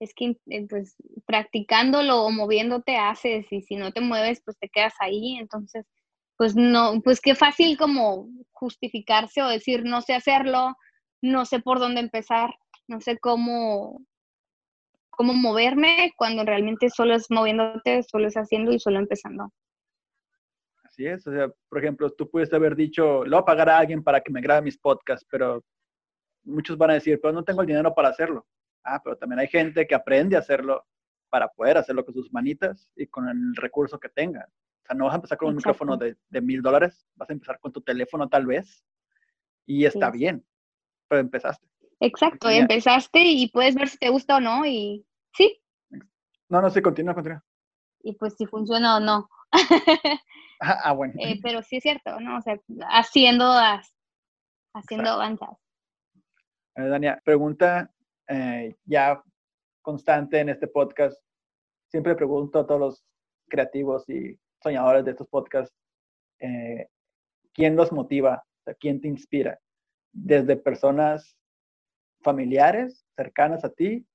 Es que eh, pues practicándolo o moviéndote haces y si no te mueves pues te quedas ahí, entonces pues no, pues qué fácil como justificarse o decir no sé hacerlo, no sé por dónde empezar, no sé cómo cómo moverme cuando realmente solo es moviéndote, solo es haciendo y solo empezando es. O sea, por ejemplo, tú puedes haber dicho, lo voy a pagar a alguien para que me grabe mis podcasts, pero muchos van a decir, pero no tengo el dinero para hacerlo. Ah, pero también hay gente que aprende a hacerlo para poder hacerlo con sus manitas y con el recurso que tenga. O sea, no vas a empezar con un micrófono de mil dólares, vas a empezar con tu teléfono tal vez y está bien, pero empezaste. Exacto, empezaste y puedes ver si te gusta o no y sí. No, no, sí, continúa, continúa. Y pues si funciona o no. Ah, bueno. Eh, pero sí es cierto, ¿no? O sea, haciendo, haciendo avanzas. Dania, pregunta eh, ya constante en este podcast. Siempre pregunto a todos los creativos y soñadores de estos podcasts, ¿quién los motiva? ¿Quién te inspira? Desde personas familiares, cercanas a ti,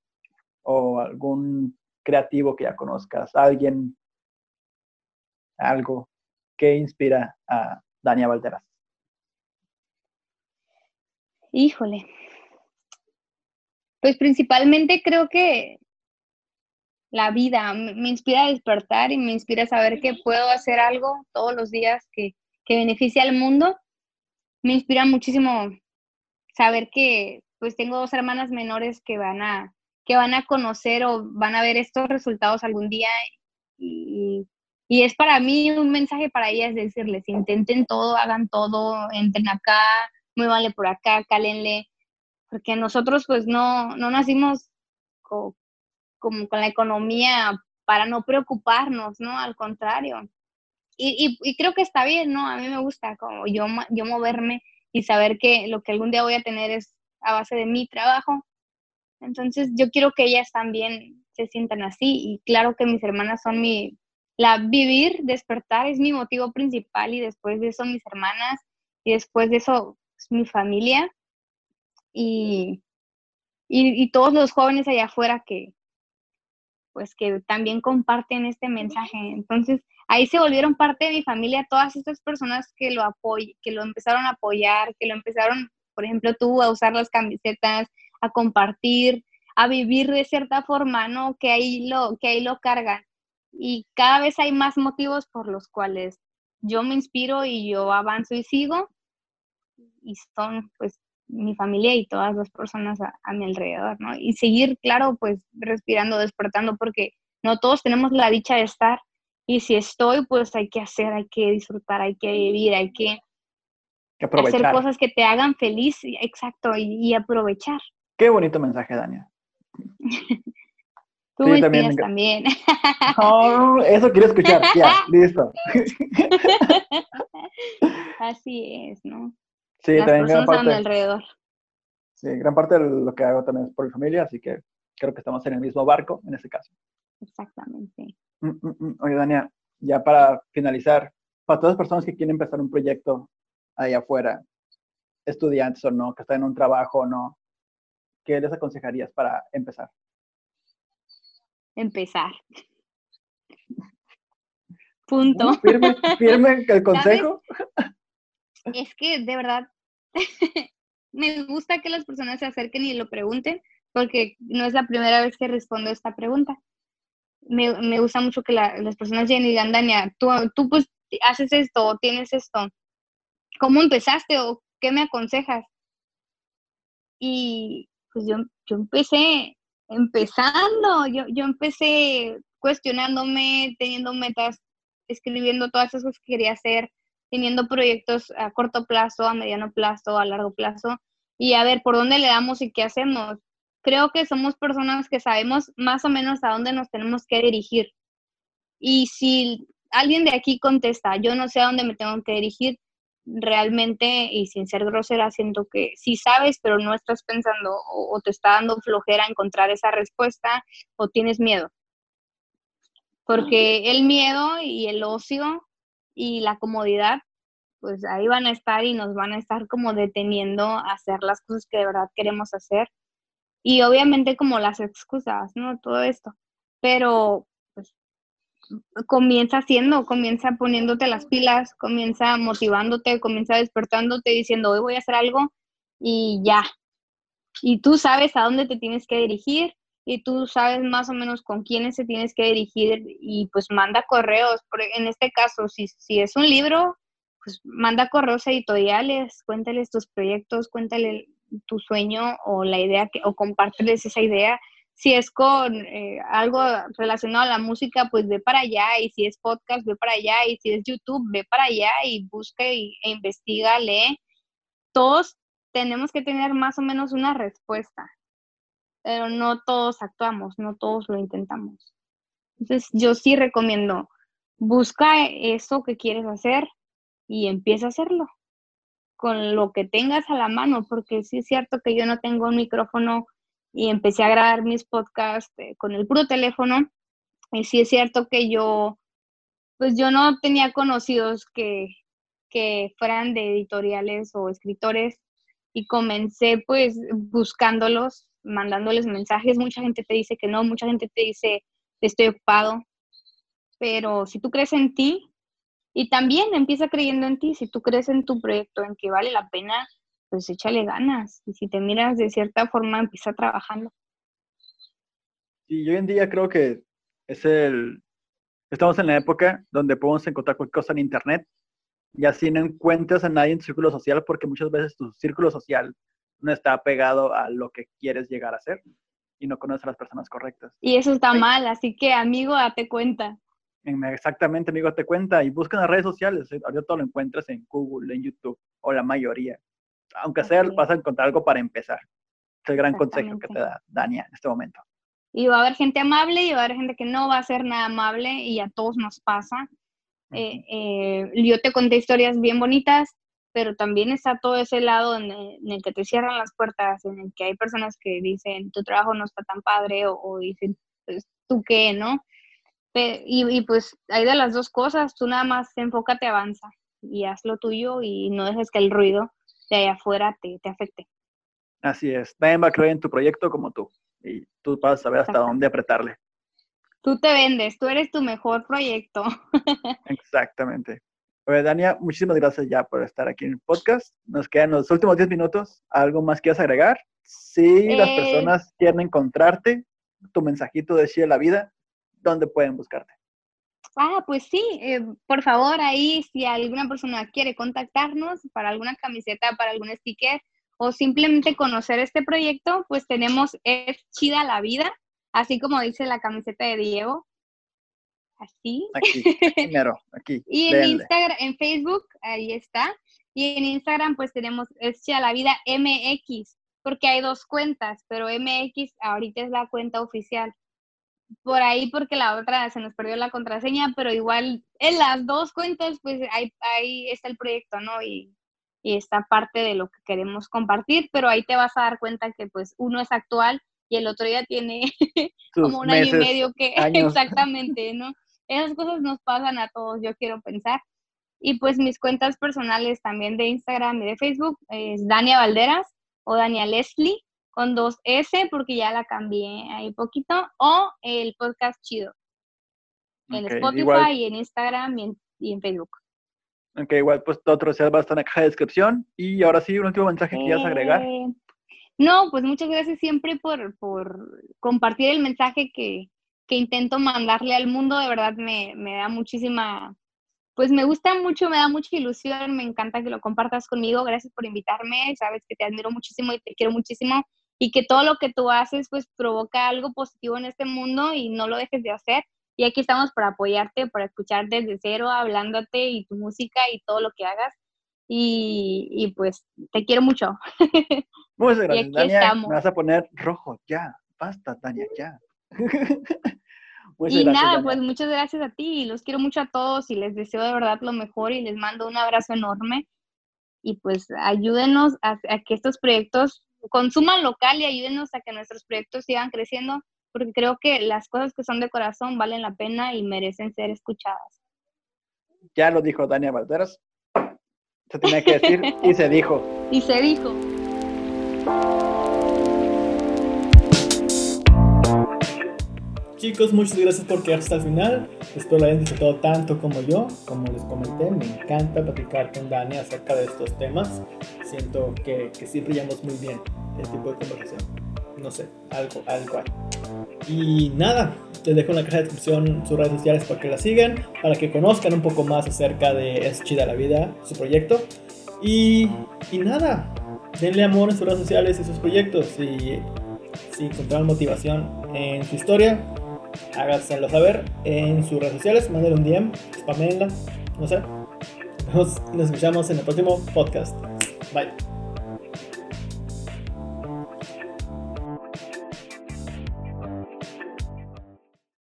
o algún creativo que ya conozcas, alguien, algo ¿Qué inspira a Dania Valderas? Híjole. Pues principalmente creo que la vida me inspira a despertar y me inspira a saber que puedo hacer algo todos los días que, que beneficie al mundo. Me inspira muchísimo saber que pues tengo dos hermanas menores que van a que van a conocer o van a ver estos resultados algún día y, y es para mí un mensaje para ellas decirles, intenten todo, hagan todo, entren acá, muévanle por acá, cálenle, porque nosotros pues no, no nacimos como con la economía para no preocuparnos, ¿no? Al contrario. Y, y, creo que está bien, ¿no? A mí me gusta como yo, yo moverme y saber que lo que algún día voy a tener es a base de mi trabajo. Entonces yo quiero que ellas también se sientan así y claro que mis hermanas son mi, la vivir, despertar es mi motivo principal y después de eso mis hermanas y después de eso pues, mi familia y, y, todos los jóvenes allá afuera que pues que también comparten este mensaje. Entonces, ahí se volvieron parte de mi familia todas estas personas que lo que lo empezaron a apoyar, que lo empezaron, por ejemplo, tú a usar las camisetas, a compartir, a vivir de cierta forma, ¿no? Que ahí lo que ahí lo cargan y cada vez hay más motivos por los cuales yo me inspiro y yo avanzo y sigo y son pues mi familia y todas las personas a, mi alrededor, ¿no? Y seguir, claro, pues respirando, despertando, porque no todos tenemos la dicha de estar y si estoy, pues hay que hacer, hay que disfrutar, hay que vivir, hay que, hacer cosas que te hagan feliz, exacto, y, y aprovechar. Qué bonito mensaje, Dania. Tú sí, también. también. Oh, eso quiero escuchar. Ya, listo. Así es, ¿no? Sí, las personas a mi alrededor. Sí, gran parte de lo que hago también es por mi familia, así que creo que estamos en el mismo barco en ese caso. Exactamente. Mm, mm, mm. Oye, Dania, ya para finalizar, para todas las personas que quieren empezar un proyecto ahí afuera, estudiantes o no, que están en un trabajo o no, ¿qué les aconsejarías para empezar? Empezar. Punto. firme, firme el consejo. Es que de verdad me gusta que las personas se acerquen y lo pregunten, porque no es la primera vez que respondo esta pregunta. Me, me gusta mucho que las personas lleguen y digan, Dania, tú, tú pues haces esto o tienes esto. ¿Cómo empezaste o qué me aconsejas? Y pues yo, yo empecé empezando, yo, yo empecé cuestionándome, teniendo metas, escribiendo todas esas cosas que quería hacer, teniendo proyectos a corto plazo, a mediano plazo, a largo plazo, y a ver por dónde le damos y qué hacemos. Creo que somos personas que sabemos más o menos a dónde nos tenemos que dirigir. Y si alguien de aquí contesta, yo no sé a dónde me tengo que dirigir, realmente, y sin ser grosera, siento que sí sabes, pero no estás pensando o, te está dando flojera encontrar esa respuesta o tienes miedo. Porque el miedo y el ocio y la comodidad, pues ahí van a estar y nos van a estar como deteniendo a hacer las cosas que de verdad queremos hacer. Y obviamente como las excusas, ¿no? Todo esto. Pero comienza haciendo, comienza poniéndote las pilas, comienza motivándote, comienza despertándote diciendo, hoy voy a hacer algo y ya. Y tú sabes a dónde te tienes que dirigir y tú sabes más o menos con quiénes se tienes que dirigir y pues manda correos. En este caso, si, si es un libro, pues manda correos editoriales, cuéntales tus proyectos, cuéntale tu sueño o la idea que, o compárteles esa idea si es con eh, algo relacionado a la música, pues ve para allá, y si es podcast, ve para allá, y si es YouTube, ve para allá y busca e investiga, lee. Todos tenemos que tener más o menos una respuesta, pero no todos actuamos, no todos lo intentamos. Entonces, yo sí recomiendo, busca eso que quieres hacer y empieza a hacerlo con lo que tengas a la mano, porque sí es cierto que yo no tengo un micrófono y empecé a grabar mis podcasts eh, con el puro teléfono. Y sí es cierto que yo, pues yo no tenía conocidos que, que fueran de editoriales o escritores y comencé pues buscándolos, mandándoles mensajes. Mucha gente te dice que no, mucha gente te dice estoy ocupado, pero si tú crees en ti y también empieza creyendo en ti, si tú crees en tu proyecto, en que vale la pena, pues échale ganas. Y si te miras de cierta forma, empieza trabajando. Y hoy en día creo que es el... Estamos en la época donde podemos encontrar cualquier cosa en Internet y así no encuentras a nadie en tu círculo social porque muchas veces tu círculo social no está pegado a lo que quieres llegar a ser y no conoces a las personas correctas. Y eso está mal, así que amigo, date cuenta. Exactamente, amigo, date cuenta y busca en las redes sociales. Ahorita todo lo encuentras en Google, en YouTube o la mayoría aunque sea, vas a encontrar algo para empezar. Es el gran consejo que te da Dania en este momento. Y va a haber gente amable y va a haber gente que no va a ser nada amable y a todos nos pasa. Eh, eh, yo te conté historias bien bonitas, pero también está todo ese lado en el, que te cierran las puertas, en el que hay personas que dicen tu trabajo no está tan padre o, dicen pues, tú qué, ¿no? Y, y, pues hay de las dos cosas, tú nada más enfócate, avanza y haz lo tuyo y no dejes que el ruido de allá afuera te, te afecte. Así es. Nadie va a creer en tu proyecto como tú. Y tú vas a saber hasta dónde apretarle. Tú te vendes, tú eres tu mejor proyecto. Exactamente. Oye, Dania, muchísimas gracias ya por estar aquí en el podcast. Nos quedan los últimos 10 minutos. ¿Algo más quieras agregar? Si las eh, personas quieren encontrarte, tu mensajito de Chile la Vida, ¿dónde pueden buscarte? Ah, pues sí, eh, por favor, ahí si alguna persona quiere contactarnos para alguna camiseta, para algún sticker o simplemente conocer este proyecto, pues tenemos Es Chida la Vida, así como dice la camiseta de Diego. Así. Aquí, primero, aquí. y en Instagram, en Facebook, ahí está. Y en Instagram, pues tenemos Es Chida la Vida MX, porque hay dos cuentas, pero MX ahorita es la cuenta oficial por ahí porque la otra se nos perdió la contraseña, pero igual en las dos cuentas, pues ahí, ahí está el proyecto, ¿no? Y, esta parte de lo que queremos compartir, pero ahí te vas a dar cuenta que pues uno es actual y el otro ya tiene como un año y medio que exactamente, ¿no? Esas cosas nos pasan a todos, yo quiero pensar. Y pues mis cuentas personales también de Instagram y de Facebook es Dania Valderas o Dania Leslie con dos S porque ya la cambié ahí poquito o el podcast chido en Spotify y en Instagram y en, Facebook. Ok, igual pues todo otro va a estar en la caja de descripción. Y ahora sí, un último mensaje que quieras agregar. Eh, no, pues muchas gracias siempre por, por compartir el mensaje que, que, intento mandarle al mundo. De verdad me, me da muchísima, pues me gusta mucho, me da mucha ilusión, me encanta que lo compartas conmigo. Gracias por invitarme, sabes que te admiro muchísimo y te quiero muchísimo y que todo lo que tú haces pues provoca algo positivo en este mundo y no lo dejes de hacer. Y aquí estamos para apoyarte, para escuchar desde cero, hablándote y tu música y todo lo que hagas. Y, pues te quiero mucho. Muchas gracias, Tania. Me vas a poner rojo, ya. Basta, Tania, ya. y nada, pues muchas gracias a ti. Los quiero mucho a todos y les deseo de verdad lo mejor y les mando un abrazo enorme. Y pues ayúdenos a que estos proyectos consuman local y ayúdenos a que nuestros proyectos sigan creciendo porque creo que las cosas que son de corazón valen la pena y merecen ser escuchadas. Ya lo dijo Dania Valderas. Se tenía que decir y se dijo. Y se dijo. Chicos, muchas gracias por quedarse hasta el final. Espero la hayan disfrutado tanto como yo. Como les comenté, me encanta platicar con Dani acerca de estos temas. Siento que, que sí brillamos muy bien en este tipo de conversación no sé, algo, algo hay. Y nada, les dejo en la caja de descripción sus redes sociales para que la sigan, para que conozcan un poco más acerca de Es Chida la Vida, su proyecto. Y, y nada, denle amor en sus redes sociales y sus proyectos. Y si encontraron motivación en su historia, háganselo saber en sus redes sociales, mándenle un DM, spamenla, no sé. Nos, nos escuchamos en el próximo podcast. Bye.